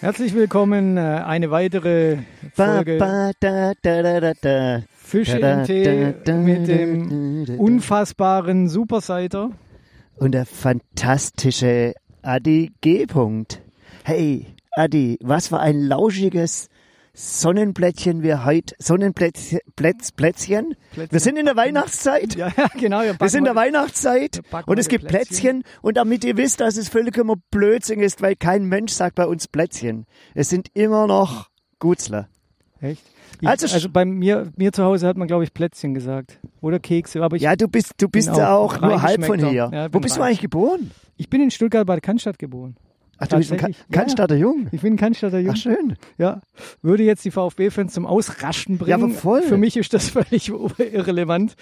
Herzlich willkommen, äh, eine weitere Folge Ba, da, da, da, da. Fische im Tee mit dem unfassbaren Superseiter. Und der fantastische Adi G. -Punkt. Hey, Adi, was für ein lauschiges Sonnenblättchen wir heute, Sonnenplätzchen, Plätz, Plätzchen. Plätzchen. Wir sind in der Weihnachtszeit. Ja, ja genau. Wir, Wir sind in der Weihnachtszeit und es gibt Plätzchen. und damit ihr wisst, dass es völlig immer Blödsinn ist, weil kein Mensch sagt bei uns Plätzchen. Es sind immer noch Gutzler. Echt? Ich, Also also, bei mir, mir zu Hause hat man, glaube ich, Plätzchen gesagt. Oder Kekse. Aber ich, Ja, du bist, du bist auch nur halb von hier. Ja, Wo bist du rein- eigentlich geboren? ich bin in Stuttgart bei der Cannstatt geboren. Ach, du bist ein Ka ja. Jung. Ich bin Cannstatter Jung. Ach, schön. Ja, würde jetzt die VfB-Fans zum Ausraschen bringen. Ja, aber voll. Für mich ist das völlig irrelevant.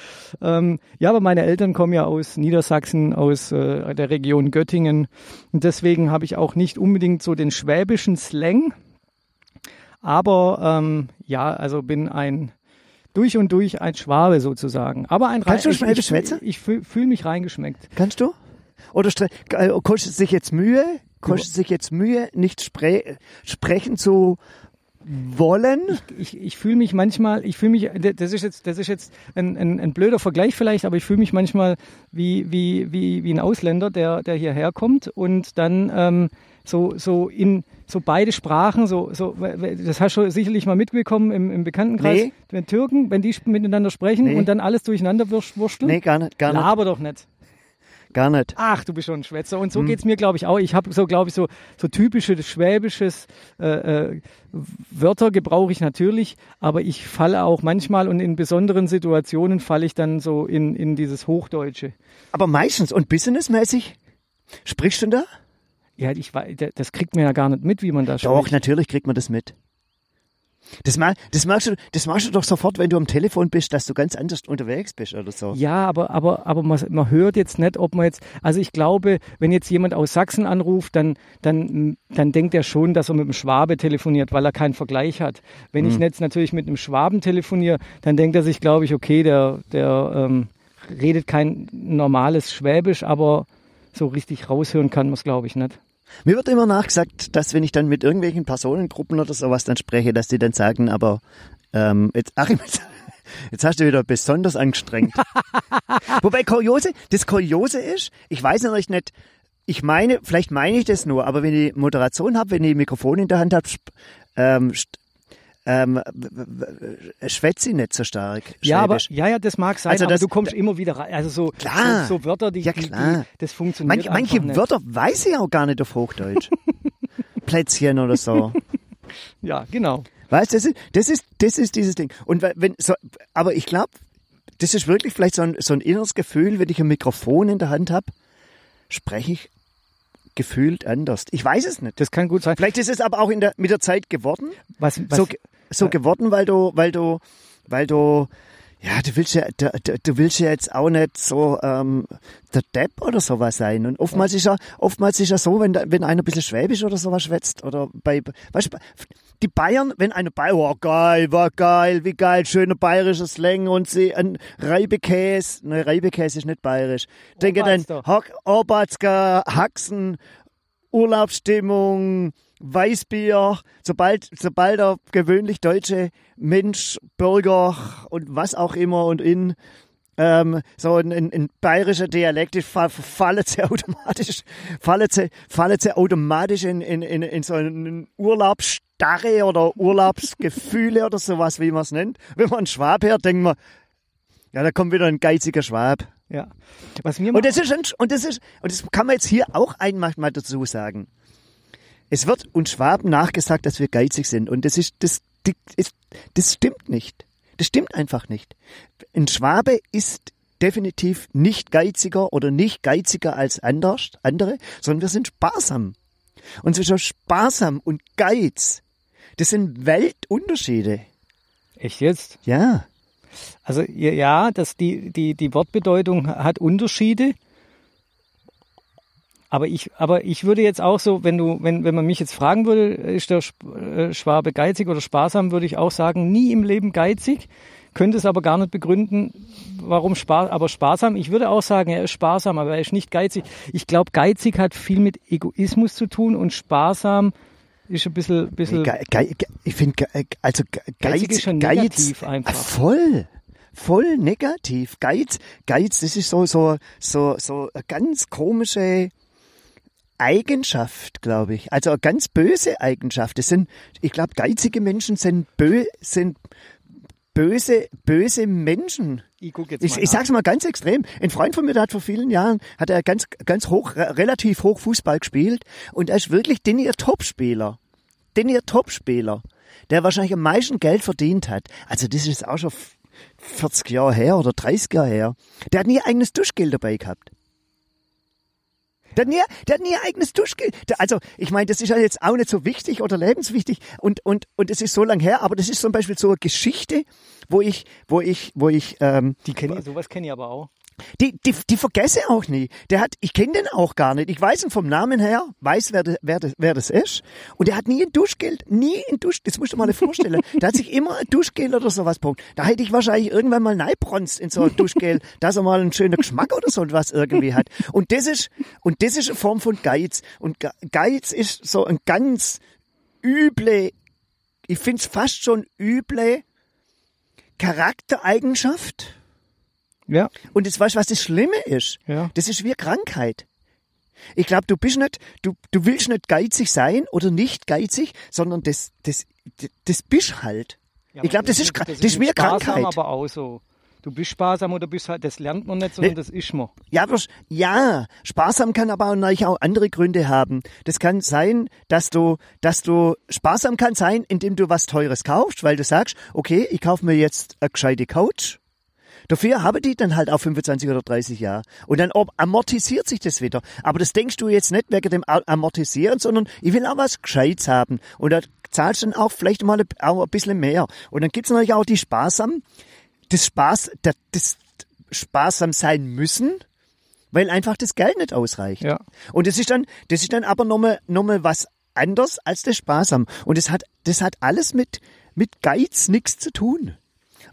Ähm, ja, aber meine Eltern kommen ja aus Niedersachsen, aus äh, der Region Göttingen. Und deswegen habe ich auch nicht unbedingt so den schwäbischen Slang. Aber ähm, ja, also bin ein durch und durch ein Schwabe sozusagen. Aber ein Kannst du rein- ich- Schwäbisch ich? Ich, ich fühle fühl mich reingeschmeckt. Kannst du? Oder äh, kostet sich jetzt Mühe? Kostet sich jetzt Mühe, nicht spre sprechen zu wollen? ich, ich fühle mich manchmal, ich fühle mich, das ist jetzt, das ist jetzt ein, ein, ein blöder Vergleich vielleicht, aber ich fühle mich manchmal wie, wie, wie, wie ein Ausländer, der, der hierher kommt und dann ähm, so, so in so beide Sprachen, so, so, das hast du sicherlich mal mitbekommen im, im Bekanntenkreis, Nee. wenn Türken, wenn die miteinander sprechen Nee. und dann alles durcheinander wursteln. Nee, gar nicht, gar nicht, Laber doch nicht. Gar nicht. Ach, du bist schon ein Schwätzer. Und so Hm. geht's mir, glaube ich, auch. Ich habe so, glaube ich, so, so typische schwäbisches äh, äh, Wörter gebrauche ich natürlich, aber ich falle auch manchmal und in besonderen Situationen falle ich dann so in, in dieses Hochdeutsche. Aber meistens und businessmäßig sprichst du da? Ja, ich das kriegt man ja gar nicht mit, wie man da Doch, spricht. natürlich kriegt man das mit. Das, ma das, merkst du, das machst du doch sofort, wenn du am Telefon bist, dass du ganz anders unterwegs bist oder so. Ja, aber, aber, aber man, man hört jetzt nicht, ob man jetzt, also ich glaube, wenn jetzt jemand aus Sachsen anruft, dann, dann, dann denkt er schon, dass er mit einem Schwabe telefoniert, weil er keinen Vergleich hat. Wenn Hm. ich jetzt natürlich mit einem Schwaben telefoniere, dann denkt er sich, glaube ich, okay, der, der ähm, redet kein normales Schwäbisch, aber so richtig raushören kann man es, glaube ich, nicht. Mir wird immer nachgesagt, dass wenn ich dann mit irgendwelchen Personengruppen oder sowas dann spreche, dass die dann sagen, aber ähm, jetzt, Achim, jetzt, hast du wieder besonders angestrengt. Wobei Kuriose, das Kuriose ist, ich weiß natürlich nicht, ich meine, vielleicht meine ich das nur, aber wenn ich Moderation habe, wenn ich ein Mikrofon in der Hand habe, ähm, ähm, schwätze ich nicht so stark. Ja, aber, Schwäbisch. ja, ja, das mag sein, Also aber das- du kommst immer wieder rein. Also so, Klar. so, so Wörter, die, Ja, die, die, klar. das funktioniert Manch, manche nicht. Wörter weiß ich auch gar nicht auf Hochdeutsch. Plätzchen oder so. Ja, genau. Weißt du, das ist, das ist, das ist dieses Ding. Und we- wenn, so, aber ich glaube, das ist wirklich vielleicht so ein, so ein inneres Gefühl, wenn ich ein Mikrofon in der Hand habe, spreche ich gefühlt anders. Ich weiß es nicht. Das kann gut sein. Vielleicht ist es aber auch in der, mit der Zeit geworden. Was, was, so, so geworden, weil du, weil du, weil du, ja, du willst ja, du, du- willst ja jetzt auch nicht so ähm, der Depp oder sowas sein. Und oftmals ist ja, oftmals ist ja so, wenn, wenn einer ein bisschen Schwäbisch oder sowas schwätzt oder bei, weißt du, die Bayern, wenn eine Bayer, oh geil, war geil, wie geil, schöner bayerischer Slang und sie ein Reibekäse, ne, Reibekäse ist nicht bayerisch. Denke dann, Obertsker, Haxen, Urlaubsstimmung, Weißbier, sobald, sobald der gewöhnlich deutsche Mensch, Bürger und was auch immer und in ähm, so ein, ein, ein bayerischer Dialekt ist, fa- fallen sie automatisch, fallen sie, fallen sie automatisch in, in, in, in so einen Urlaubsstarre oder Urlaubsgefühle oder sowas, wie man es nennt. Wenn man einen Schwab hört, denkt man, ja, da kommt wieder ein geiziger Schwab. ja. Was mir Und das ist, ein, und das ist, und das kann man jetzt hier auch einmal mal dazu sagen. Es wird uns Schwaben nachgesagt, dass wir geizig sind. Und das ist, das, das, das stimmt nicht. Das stimmt einfach nicht. Ein Schwabe ist definitiv nicht geiziger oder nicht geiziger als anders, andere, sondern wir sind sparsam. Und zwischen sparsam und Geiz, das sind Weltunterschiede. Echt jetzt? Ja. Also ja, ja, dass die, die, die Wortbedeutung hat Unterschiede. Aber ich, aber ich würde jetzt auch so, wenn du, wenn, wenn man mich jetzt fragen würde, ist der äh, Schwabe geizig oder sparsam, würde ich auch sagen, nie im Leben geizig. Könnte es aber gar nicht begründen, warum Spaß, aber sparsam. Ich würde auch sagen, er ist sparsam, aber er ist nicht geizig. Ich glaube, geizig hat viel mit Egoismus zu tun und sparsam ist ein bisschen, bisschen Ge Ge Ge ich finde, also Ge- Geizig Geiz, ist schon Geiz, negativ einfach. Ah, voll, voll negativ. Geiz, Geiz, das ist so, so, so, so eine ganz komische Eigenschaft, glaube ich. Also eine ganz böse Eigenschaft. Das sind, ich glaube, geizige Menschen sind bö, sind böse, böse Menschen. ich guck jetzt Ich, mal ich nach. sag's mal ganz extrem. Ein Freund von mir, der hat vor vielen Jahren, hat er ganz, ganz hoch, re- relativ hoch Fußball gespielt und er ist wirklich den ihr Topspieler. Den ihr Topspieler, der wahrscheinlich am meisten Geld verdient hat. Also das ist auch schon 40 Jahre her oder 30 Jahre her. Der hat nie eigenes Duschgeld dabei gehabt. Der hat nie, der hat nie eigenes Duschgeld. Der, also, ich meine, das ist ja jetzt auch nicht so wichtig oder lebenswichtig und, und, und es ist so lang her, aber das ist zum Beispiel so eine Geschichte, wo ich, wo ich, wo ich, ähm, Die kenne ich, sowas kenne ich aber auch. Die, die, die vergesse auch nie. Der hat, ich kenne den auch gar nicht. Ich weiß ihn vom Namen her, weiß, wer, de, wer, de, wer das ist. Und er hat nie ein Duschgeld, nie ein Dusch, das musst du mal vorstellen. der hat sich immer ein Duschgel oder sowas gebraucht. Da hätte ich wahrscheinlich irgendwann mal neibronzt in so ein Duschgel, dass er mal einen schönen Geschmack oder so was irgendwie hat. Und das ist, und das ist eine Form von Geiz. Und Ge- Geiz ist so ein ganz üble, ich find's fast schon üble Charaktereigenschaft. Ja, Und jetzt weißt du, was das Schlimme ist? Ja. Das ist wie Krankheit. Ich glaube, du bist nicht, du, du willst nicht geizig sein oder nicht geizig, sondern das, das, das, das bist halt. Ja, ich glaube, aber das, ist, das, das ist wie eine mit sparsam, Krankheit. aber auch so. Du bist sparsam oder bist halt, das lernt man nicht, sondern das ist man. Ja, aber, ja, sparsam kann aber auch, natürlich auch andere Gründe haben. Das kann sein, dass du, dass du, sparsam kann sein, indem du was Teures kaufst, weil du sagst, okay, ich kaufe mir jetzt eine gescheite Couch. Dafür habe die dann halt auch 25 oder 30 Jahre. Und dann amortisiert sich das wieder. Aber das denkst du jetzt nicht wegen dem Amortisieren, sondern ich will auch was Gescheites haben. Und da zahlst du dann auch vielleicht mal ein- auch ein bisschen mehr. Und dann gibt's natürlich auch die Sparsam, das Spaß, das, das sparsam sein müssen, weil einfach das Geld nicht ausreicht. Ja. Und das ist dann, das ist dann aber nochmal, nochmal was anders als das Sparsam. Und das hat, das hat alles mit, mit Geiz nichts zu tun.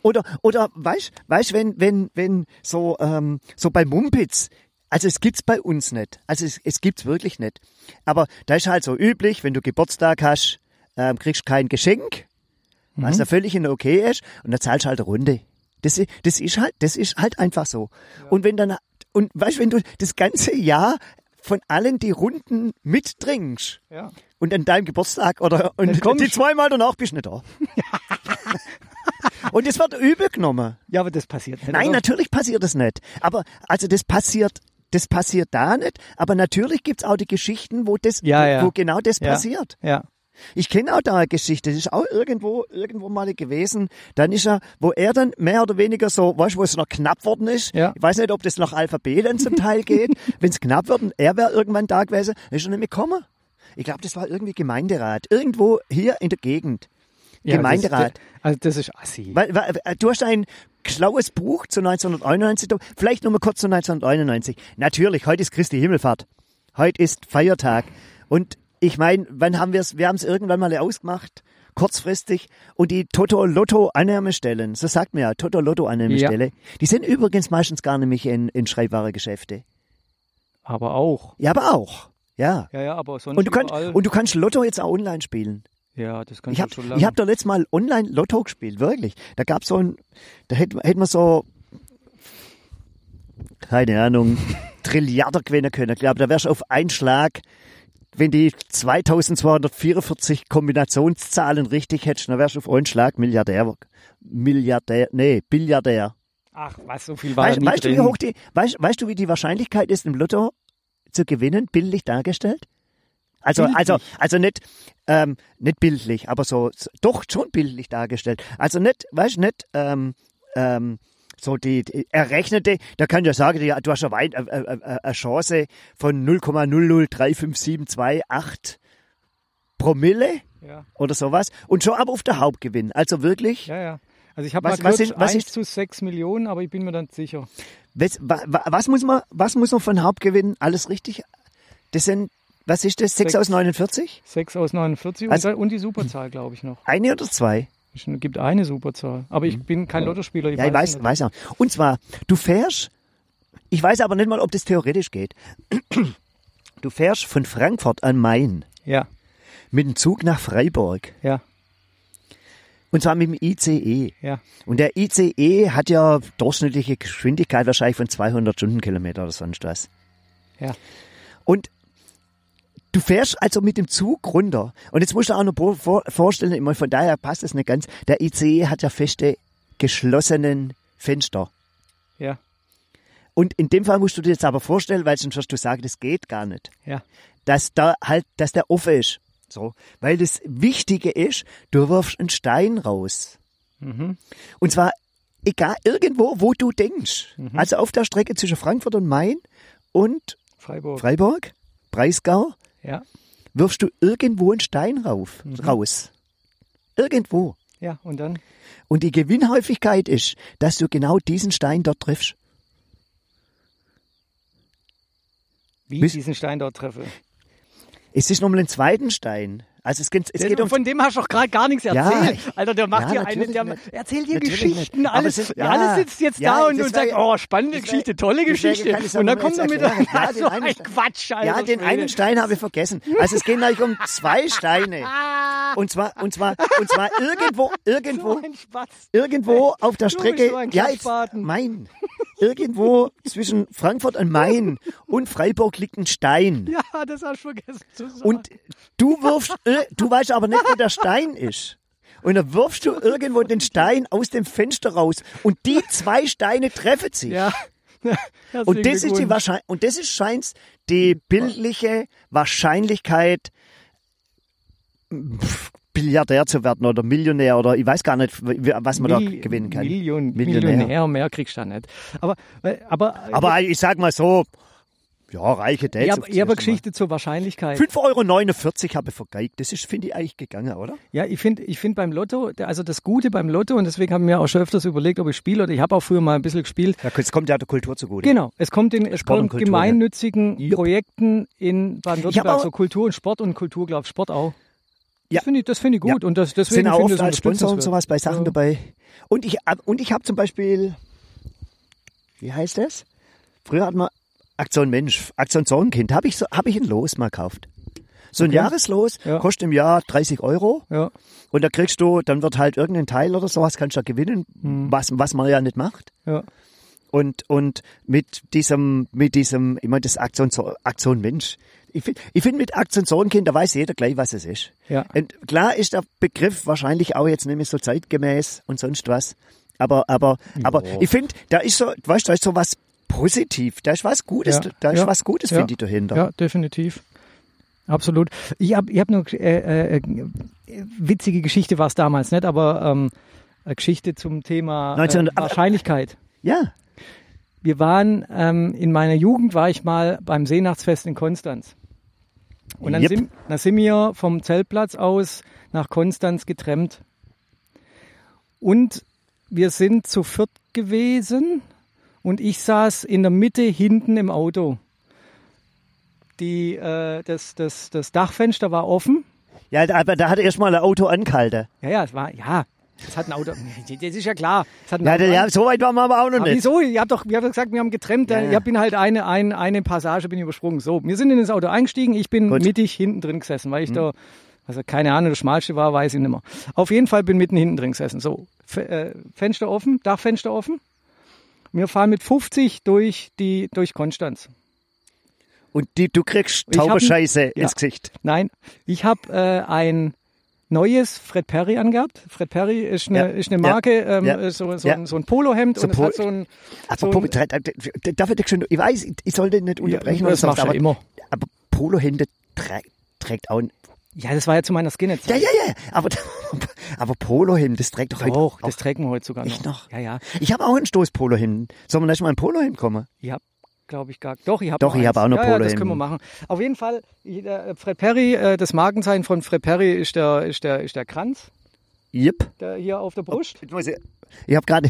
Oder, oder, weißt, weißt, wenn, wenn, wenn so, ähm, so bei Mumpitz, also es gibt's bei uns nicht. Also es, es gibt's wirklich nicht. Aber da ist halt so üblich, wenn du Geburtstag hast, ähm, kriegst kein Geschenk, was ja völlig in okay ist, und dann zahlst du halt eine Runde. Das, das ist halt, das ist halt einfach so. Und wenn dann, und weißt, wenn du das ganze Jahr von allen die Runden mittrinkst, Ja. und an deinem Geburtstag oder Dann und kommst die du. zweimal danach bist du nicht da. und es wird übel genommen. Ja, aber das passiert nicht. Nein, oder? natürlich passiert das nicht. Aber also das passiert, das passiert da nicht. Aber natürlich gibt's auch die Geschichten, wo das, Ja, wo, ja. wo genau das Ja. passiert. Ja. Ich kenne auch da eine Geschichte, das ist auch irgendwo, irgendwo mal gewesen. Dann ist er, wo er dann mehr oder weniger so, weißt du, wo es noch knapp worden ist. Ja. Ich weiß nicht, ob das nach Alphabet dann zum Teil geht. Wenn es knapp wird und er wäre irgendwann da gewesen, ist er nicht mehr gekommen. Ich glaube, das war irgendwie Gemeinderat. Irgendwo hier in der Gegend. Ja Gemeinderat. Das, also das ist assi. Weil, weil, du hast ein schlaues Buch zu 1991, da- vielleicht nur mal kurz zu 1991. Natürlich, heute ist Christi Himmelfahrt. Heute ist Feiertag. Und ich meine, wann haben wir es, wir haben es irgendwann mal ausgemacht, kurzfristig. Und die Toto-Lotto-Annahmestellen, so sagt man ja, Toto-Lotto-Annahmestelle, die sind übrigens meistens gar nicht in, in Schreibwarengeschäfte. Aber auch. Ja, aber auch. Ja. Ja, ja, aber sonst Und du, kannst, und du kannst Lotto jetzt auch online spielen. Ja, das kannst Ich habe du schon lange. ich hab da letztes Mal online Lotto gespielt, wirklich. Da gab's so ein, da hätte hätt man so, keine Ahnung, Trilliarder gewinnen können. Ich glaube, da wärst du auf einen Schlag, wenn die 2244 Kombinationszahlen richtig hättest, dann wärst du auf einen Schlag Milliardär. Milliardär, nee, Billiardär. Ach, was, so viel war Weißt, weißt, du, wie hoch die, weißt, weißt du, wie die Wahrscheinlichkeit ist, im Lotto zu gewinnen, bildlich dargestellt? Also, Bildlich? also, also nicht, ähm, nicht bildlich, aber so, so, doch schon bildlich dargestellt. Also nicht, weißt du, nicht, ähm, ähm, so die, die errechnete, da kann ich ja sagen, du hast äh, äh, äh, eine Chance von 0,0035728 Promille Ja, oder sowas und schon aber auf der Hauptgewinn. Also wirklich, ja, ja. Also ich habe Was- mal was sind- was 1 ist- zu 6 Millionen, aber ich bin mir dann sicher. Was, wa, wa- was, muss man, was muss man von Hauptgewinn alles richtig? Das sind, was ist das? 6 Sechs. aus 49? 6 aus 49 Also- und, und die Superzahl, glaube ich noch. Eine oder zwei? Es gibt eine Superzahl. Aber ich bin kein Lottospieler. Ich. Ja, ich weiß, weiß auch. Und zwar, du fährst, ich weiß aber nicht mal, ob das theoretisch geht. Du fährst von Frankfurt an Main. Ja, mit dem Zug nach Freiburg. Ja, Und zwar mit dem ICE. ja. Und der ICE hat ja durchschnittliche Geschwindigkeit wahrscheinlich von 200 Stundenkilometer oder sonst was. Ja. Und du fährst also mit dem Zug runter. Und jetzt musst du auch noch vor- vor- vorstellen, immer von daher passt es nicht ganz. Der ICE hat ja feste geschlossenen Fenster. Ja, Und in dem Fall musst du dir jetzt aber vorstellen, weil sonst wirst du sagen, das geht gar nicht. ja, dass da halt, dass der offen ist. So. Weil das Wichtige ist, du wirfst einen Stein raus. Mhm. Und zwar egal irgendwo, wo du denkst. Mhm. Also auf der Strecke zwischen Frankfurt und Main und Freiburg. Freiburg, Breisgau, ja, wirfst du irgendwo einen Stein rauf, Mhm. raus. Irgendwo. ja, und dann? Und die Gewinnhäufigkeit ist, dass du genau diesen Stein dort triffst. Wie Bis- diesen Stein dort treffe. Es ist nochmal ein zweiten Stein. Also es geht, es geht um Von dem hast du doch gerade gar nichts erzählt. Ja. Alter, der macht Ja, hier eine, der nicht. erzählt hier Geschichten, nicht. Alles, es ist- ja, alles sitzt jetzt Ja, da und, und sagt, oh, spannende Geschichte, tolle Geschichte. Und dann kommt er mit ja, so einen ein Quatsch, Alter. Ja, den einen Stein habe ich vergessen. Also es gehen gleich um zwei Steine. Und zwar, und zwar, und zwar irgendwo, irgendwo, So irgendwo auf der Strecke. so Ja, jetzt, Klappspaten. Irgendwo zwischen Frankfurt und Main und Freiburg liegt ein Stein. Ja, das hast du vergessen zu sagen. Und du wirfst, ir- du weißt aber nicht, wo der Stein ist. Und dann wirfst du irgendwo den Stein aus dem Fenster raus. Und die zwei Steine treffen sich. ja. Und das ist die Wahrscheinlich und das ist scheint die bildliche Wahrscheinlichkeit, pff, Milliardär zu werden oder Millionär oder ich weiß gar nicht, was man da gewinnen kann. Million, Millionär. Millionär. mehr kriegst du da nicht. Aber, äh, aber, Aber ich sag mal so, ja, reiche Dates. ich habe eine. Geschichte zur Wahrscheinlichkeit. 5,49 Euro habe ich vergeigt. Das ist, finde ich, eigentlich gegangen, oder? Ja, ich finde ich find beim Lotto, also das Gute beim Lotto, und deswegen haben wir auch schon öfters überlegt, ob ich spiele oder ich habe auch früher mal ein bisschen gespielt. Ja, es kommt ja der Kultur zugute. Genau, es kommt in es kommt gemeinnützigen Jupp. Projekten in Baden-Württemberg, auch- so Kultur und Sport und Kultur, glaube ich, Sport auch. Ja. Das finde ich, das finde ich gut Ja. und das, deswegen Sind auch oft als Sponsor und sowas bei Sachen Ja. dabei. Und ich, und ich habe zum Beispiel, wie heißt das? Früher hatten wir Aktion Mensch, Aktion Sorgenkind. Habe ich, so, hab ich ein Los mal gekauft. So ein Okay. Jahreslos Ja. kostet im Jahr 30 Euro. Ja, Und da kriegst du, dann wird halt irgendein Teil oder sowas, kannst du da gewinnen, Hm. was, was man ja nicht macht. ja. Und, und mit diesem, mit diesem, immer das Aktion, Aktion Mensch. Ich finde, ich find mit Aktion Sorgenkind, da weiß jeder gleich, was es ist. Ja. Und klar ist der Begriff wahrscheinlich auch jetzt nicht mehr so zeitgemäß und sonst was. Aber, aber, aber ich finde, da ist so, weißt du, da ist so was positiv. Da ist was Gutes, Ja, da ist ja, was Gutes, finde ich, dahinter. Ja, definitiv. Absolut. Ich habe ich hab nur äh, äh, witzige Geschichte war es damals nicht, aber ähm, eine Geschichte zum Thema äh, 19 Wahrscheinlichkeit. Ja. Wir waren ähm, in meiner Jugend war ich mal beim Seenachtsfest in Konstanz. Und dann, Yep. sind, dann sind wir vom Zeltplatz aus nach Konstanz getrennt. Und wir sind zu viert gewesen und ich saß in der Mitte hinten im Auto. Die, äh, das, das, das Dachfenster war offen. Ja, aber da hat erstmal ein Auto angehalten. Ja, ja, es war, ja, es hat ein Auto. Das ist ja klar. Ein Ja, so weit waren wir aber auch noch aber nicht. wieso? Ihr habt doch, habt doch gesagt, wir haben getrennt. Ja, ja. Ich bin halt eine, eine, eine Passage bin übersprungen. So, wir sind in das Auto eingestiegen. Ich bin Gut. Hm. mittig hinten drin gesessen, weil ich da, also keine Ahnung, das schmalste war, weiß ich nicht mehr. Auf jeden Fall bin mitten hinten drin gesessen. So, F äh, Fenster offen, Dachfenster offen. Wir fahren mit 50 durch die, durch Konstanz. Und die, du kriegst Ich hab- Tauberscheiße ja. ins Gesicht. Nein, ich habe äh, ein neues Fred Perry angehabt. Fred Perry ist eine, Ja. ist eine Ja. Marke, ähm, Ja. so, so, Ja. ein, so ein Polohemd So und es Pol- hat so ein, Aber so ein darf ich dich schon, ich weiß, ich- sollte nicht unterbrechen das oder machst du ja aber, immer. aber Polohände trä trägt auch, Ja, das war ja zu meiner Skinhead. ja, ja, ja, aber, aber Polohemd, das trägt doch heute auch das trägt man heute sogar noch. Echt noch? Ja, ja. Ich habe auch einen Stoß Polohemd. Sollen wir nicht mal ein Polohemd kommen? Ich habe, glaube ich, gar. Doch, ich habe Doch, ich hab auch noch ja, ja, das können wir machen. Auf jeden Fall, der Fred Perry, äh, das Markenzeichen von Fred Perry ist der, ist der, ist der Kranz, Yep. der hier auf der Brust. Muss ich, ich habe gerade.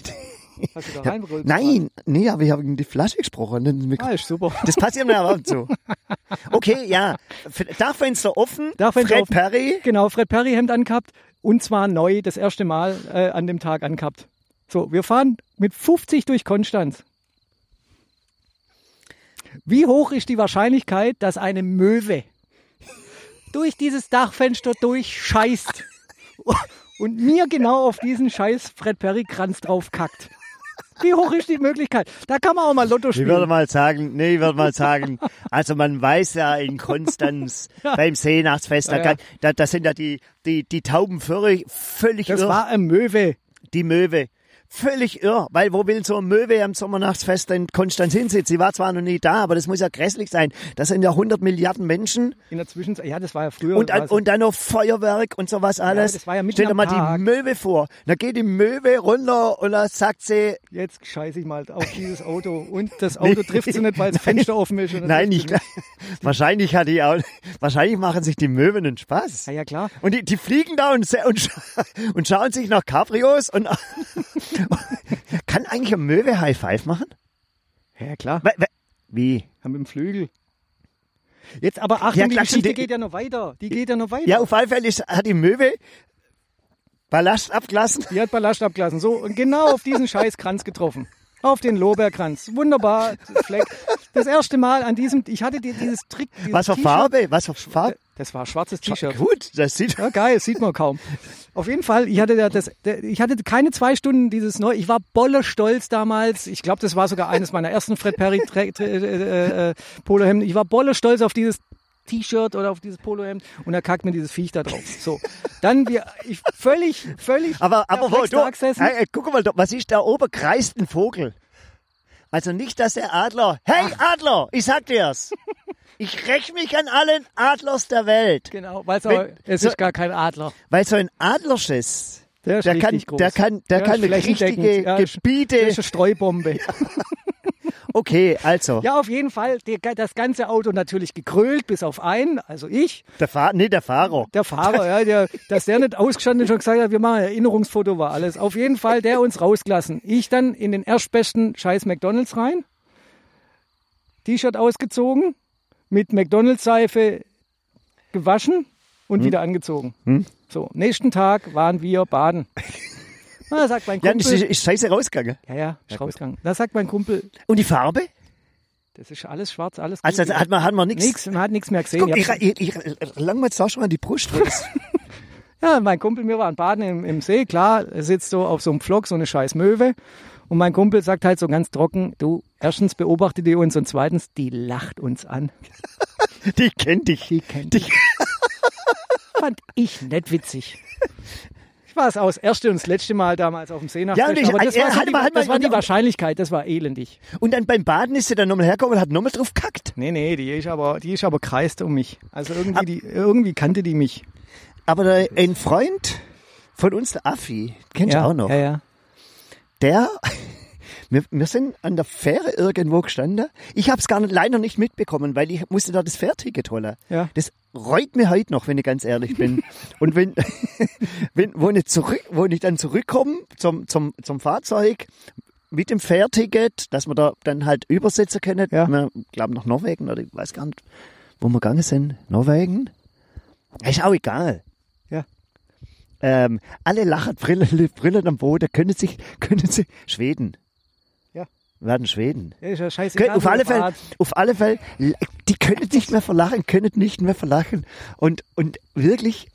Hast du da reinbrüllt? Nein, nee, aber ich habe in die Flasche gesprochen. Ah, ist super. Das passiert mir aber ab zu. Okay, ja. Dachfenster offen. Dachfenster Fred offen. Perry. Genau, Fred Perry Hemd angehabt und zwar neu, das erste Mal äh, an dem Tag angehabt. So, wir fahren mit 50 durch Konstanz. Wie hoch ist die Wahrscheinlichkeit, dass eine Möwe durch dieses Dachfenster durchscheißt und mir genau auf diesen scheiß Fred Perry Kranz drauf kackt. Wie hoch ist die Möglichkeit? Da kann man auch mal Lotto Ich spielen. würde mal sagen, nee, ich würde mal sagen, also man weiß ja in Konstanz beim Seenachtsfest, da, Ja, ja. da, da sind ja die, die, die Tauben völlig, völlig das irr. war ein Möwe. die Möwe. Völlig irr, weil wo will so eine Möwe am Sommernachtsfest in Konstanz hinsitzen? Sie war zwar noch nie da, aber das muss ja grässlich sein. Das sind ja 100 Milliarden Menschen In der Zwischenzeit, ja, das war ja früher. und, an, und dann noch Feuerwerk und sowas alles. das war ja mitten Stell dir mal Tag. die Möwe vor. Da geht die Möwe runter und da sagt sie, jetzt scheiße ich mal auf dieses Auto. Und das Auto trifft sie nicht, weil das Fenster offen ist. dann nein, nicht. wahrscheinlich hat die auch, wahrscheinlich machen sich die Möwen einen Spaß. Ja, ja, klar. Und die, die fliegen da und, und, und schauen sich nach Cabrios und kann eigentlich eine Möwe High Five machen? Ja, klar. Wie? Haben mit dem Flügel. Jetzt aber Achtung, Ja, die Geschichte die- geht ja noch weiter. Die geht ja noch weiter. Ja, auf alle Fälle ist, hat die Möwe Ballast abgelassen. Die hat Ballast abgelassen. So, und genau auf diesen Scheißkranz getroffen. Auf den Lorbeerkranz. Wunderbar. Fleck. Das erste Mal an diesem, ich hatte die- dieses Trick. Dieses Was für. Farbe? Was für Farbe? Das war ein schwarzes T-Shirt. Gut, das sieht. Ja, geil, sieht man kaum. Auf jeden Fall, ich hatte, ja das, ich hatte keine zwei Stunden dieses neu. Ich war bolle stolz damals. Ich glaube, das war sogar eines meiner ersten Fred Perry Tra- äh, äh, Polohemden. Ich war bolle stolz auf dieses T-Shirt oder auf dieses Polohemd und er kackt mir dieses Viech da drauf. So, dann wir, ich völlig, völlig Aber, aber wo, du, da hey, guck mal, was ist da oben? Kreist ein Vogel. Also nicht, dass der Adler, hey Adler, ich sag dir's. Ich räch mich an allen Adlers der Welt. Genau, weil aber- es so- ist gar kein Adler. Weil so ein Adlerschiss, Der der kann, groß. der kann, der ist kann richtige Ja, Gebiete. Das ist eine Streubombe. Okay, also. Ja, auf jeden Fall. Die, das ganze Auto natürlich gekrölt, bis auf einen, also ich. Der Fahrer, nee, der Fahrer. Der Fahrer, ja, der, dass der nicht ausgestanden ist und gesagt hat, wir machen ein Erinnerungsfoto, war alles. Auf jeden Fall, der uns rausgelassen. Ich dann in den erstbesten scheiß McDonalds rein, T-Shirt ausgezogen, mit McDonalds-Seife gewaschen und Hm. wieder angezogen. So, nächsten Tag waren wir baden. Na, sagt mein Ja, Kumpel. ist, ist scheiße rausgegangen. Ja, ja, ist rausgegangen. Da sagt mein Kumpel, Und die Farbe? das ist alles schwarz, alles Also, gut. also hat man, hat man nichts. Nix, man hat nichts mehr gesehen. Guck, Ich ich, ich, ich, lang mal jetzt auch schon an die Brust. Ja, mein Kumpel, wir waren baden im, im See, klar, er sitzt so auf so einem Pflock, so eine scheiß Möwe. Und mein Kumpel sagt halt so ganz trocken, du, erstens beobachtet die uns und zweitens, die lacht uns an. die kennt dich. Die kennt dich. Fand ich nicht witzig. War es das erste und das letzte Mal damals auf dem See nach Ja, und ich- aber das, äh, war, so halt die, mal, halt das mal, war die Wahrscheinlichkeit, das war elendig. Und dann beim Baden ist sie dann nochmal hergekommen und hat nochmal drauf kackt. Nee, nee, die ist aber, die ist aber kreist um mich. Also irgendwie, die, irgendwie kannte die mich. Aber ein Freund von uns, der Affi, kennst du ja, auch noch, Ja, ja. der, wir, wir sind an der Fähre irgendwo gestanden. Ich habe es gar nicht, leider nicht mitbekommen, weil ich musste da das Fährticket holen. Ja. Das reut mir heute noch, wenn ich ganz ehrlich bin. Und wenn, wenn wo, ich zurück, wo ich dann zurückkomme zum, zum, zum Fahrzeug mit dem Fährticket, dass wir da dann halt übersetzen können. Ja. Wir glauben nach Norwegen oder ich weiß gar nicht, wo wir gegangen sind. Norwegen? Ist auch egal. Ja. Ähm, alle lachen, Brillen, Brillen am Boden, können sich, können sie, Schweden. Werden Schweden. Ja, ist ja scheißegal. auf wo alle Fälle, auf alle Fälle, die können nicht mehr verlachen, können nicht mehr verlachen. Und, und wirklich,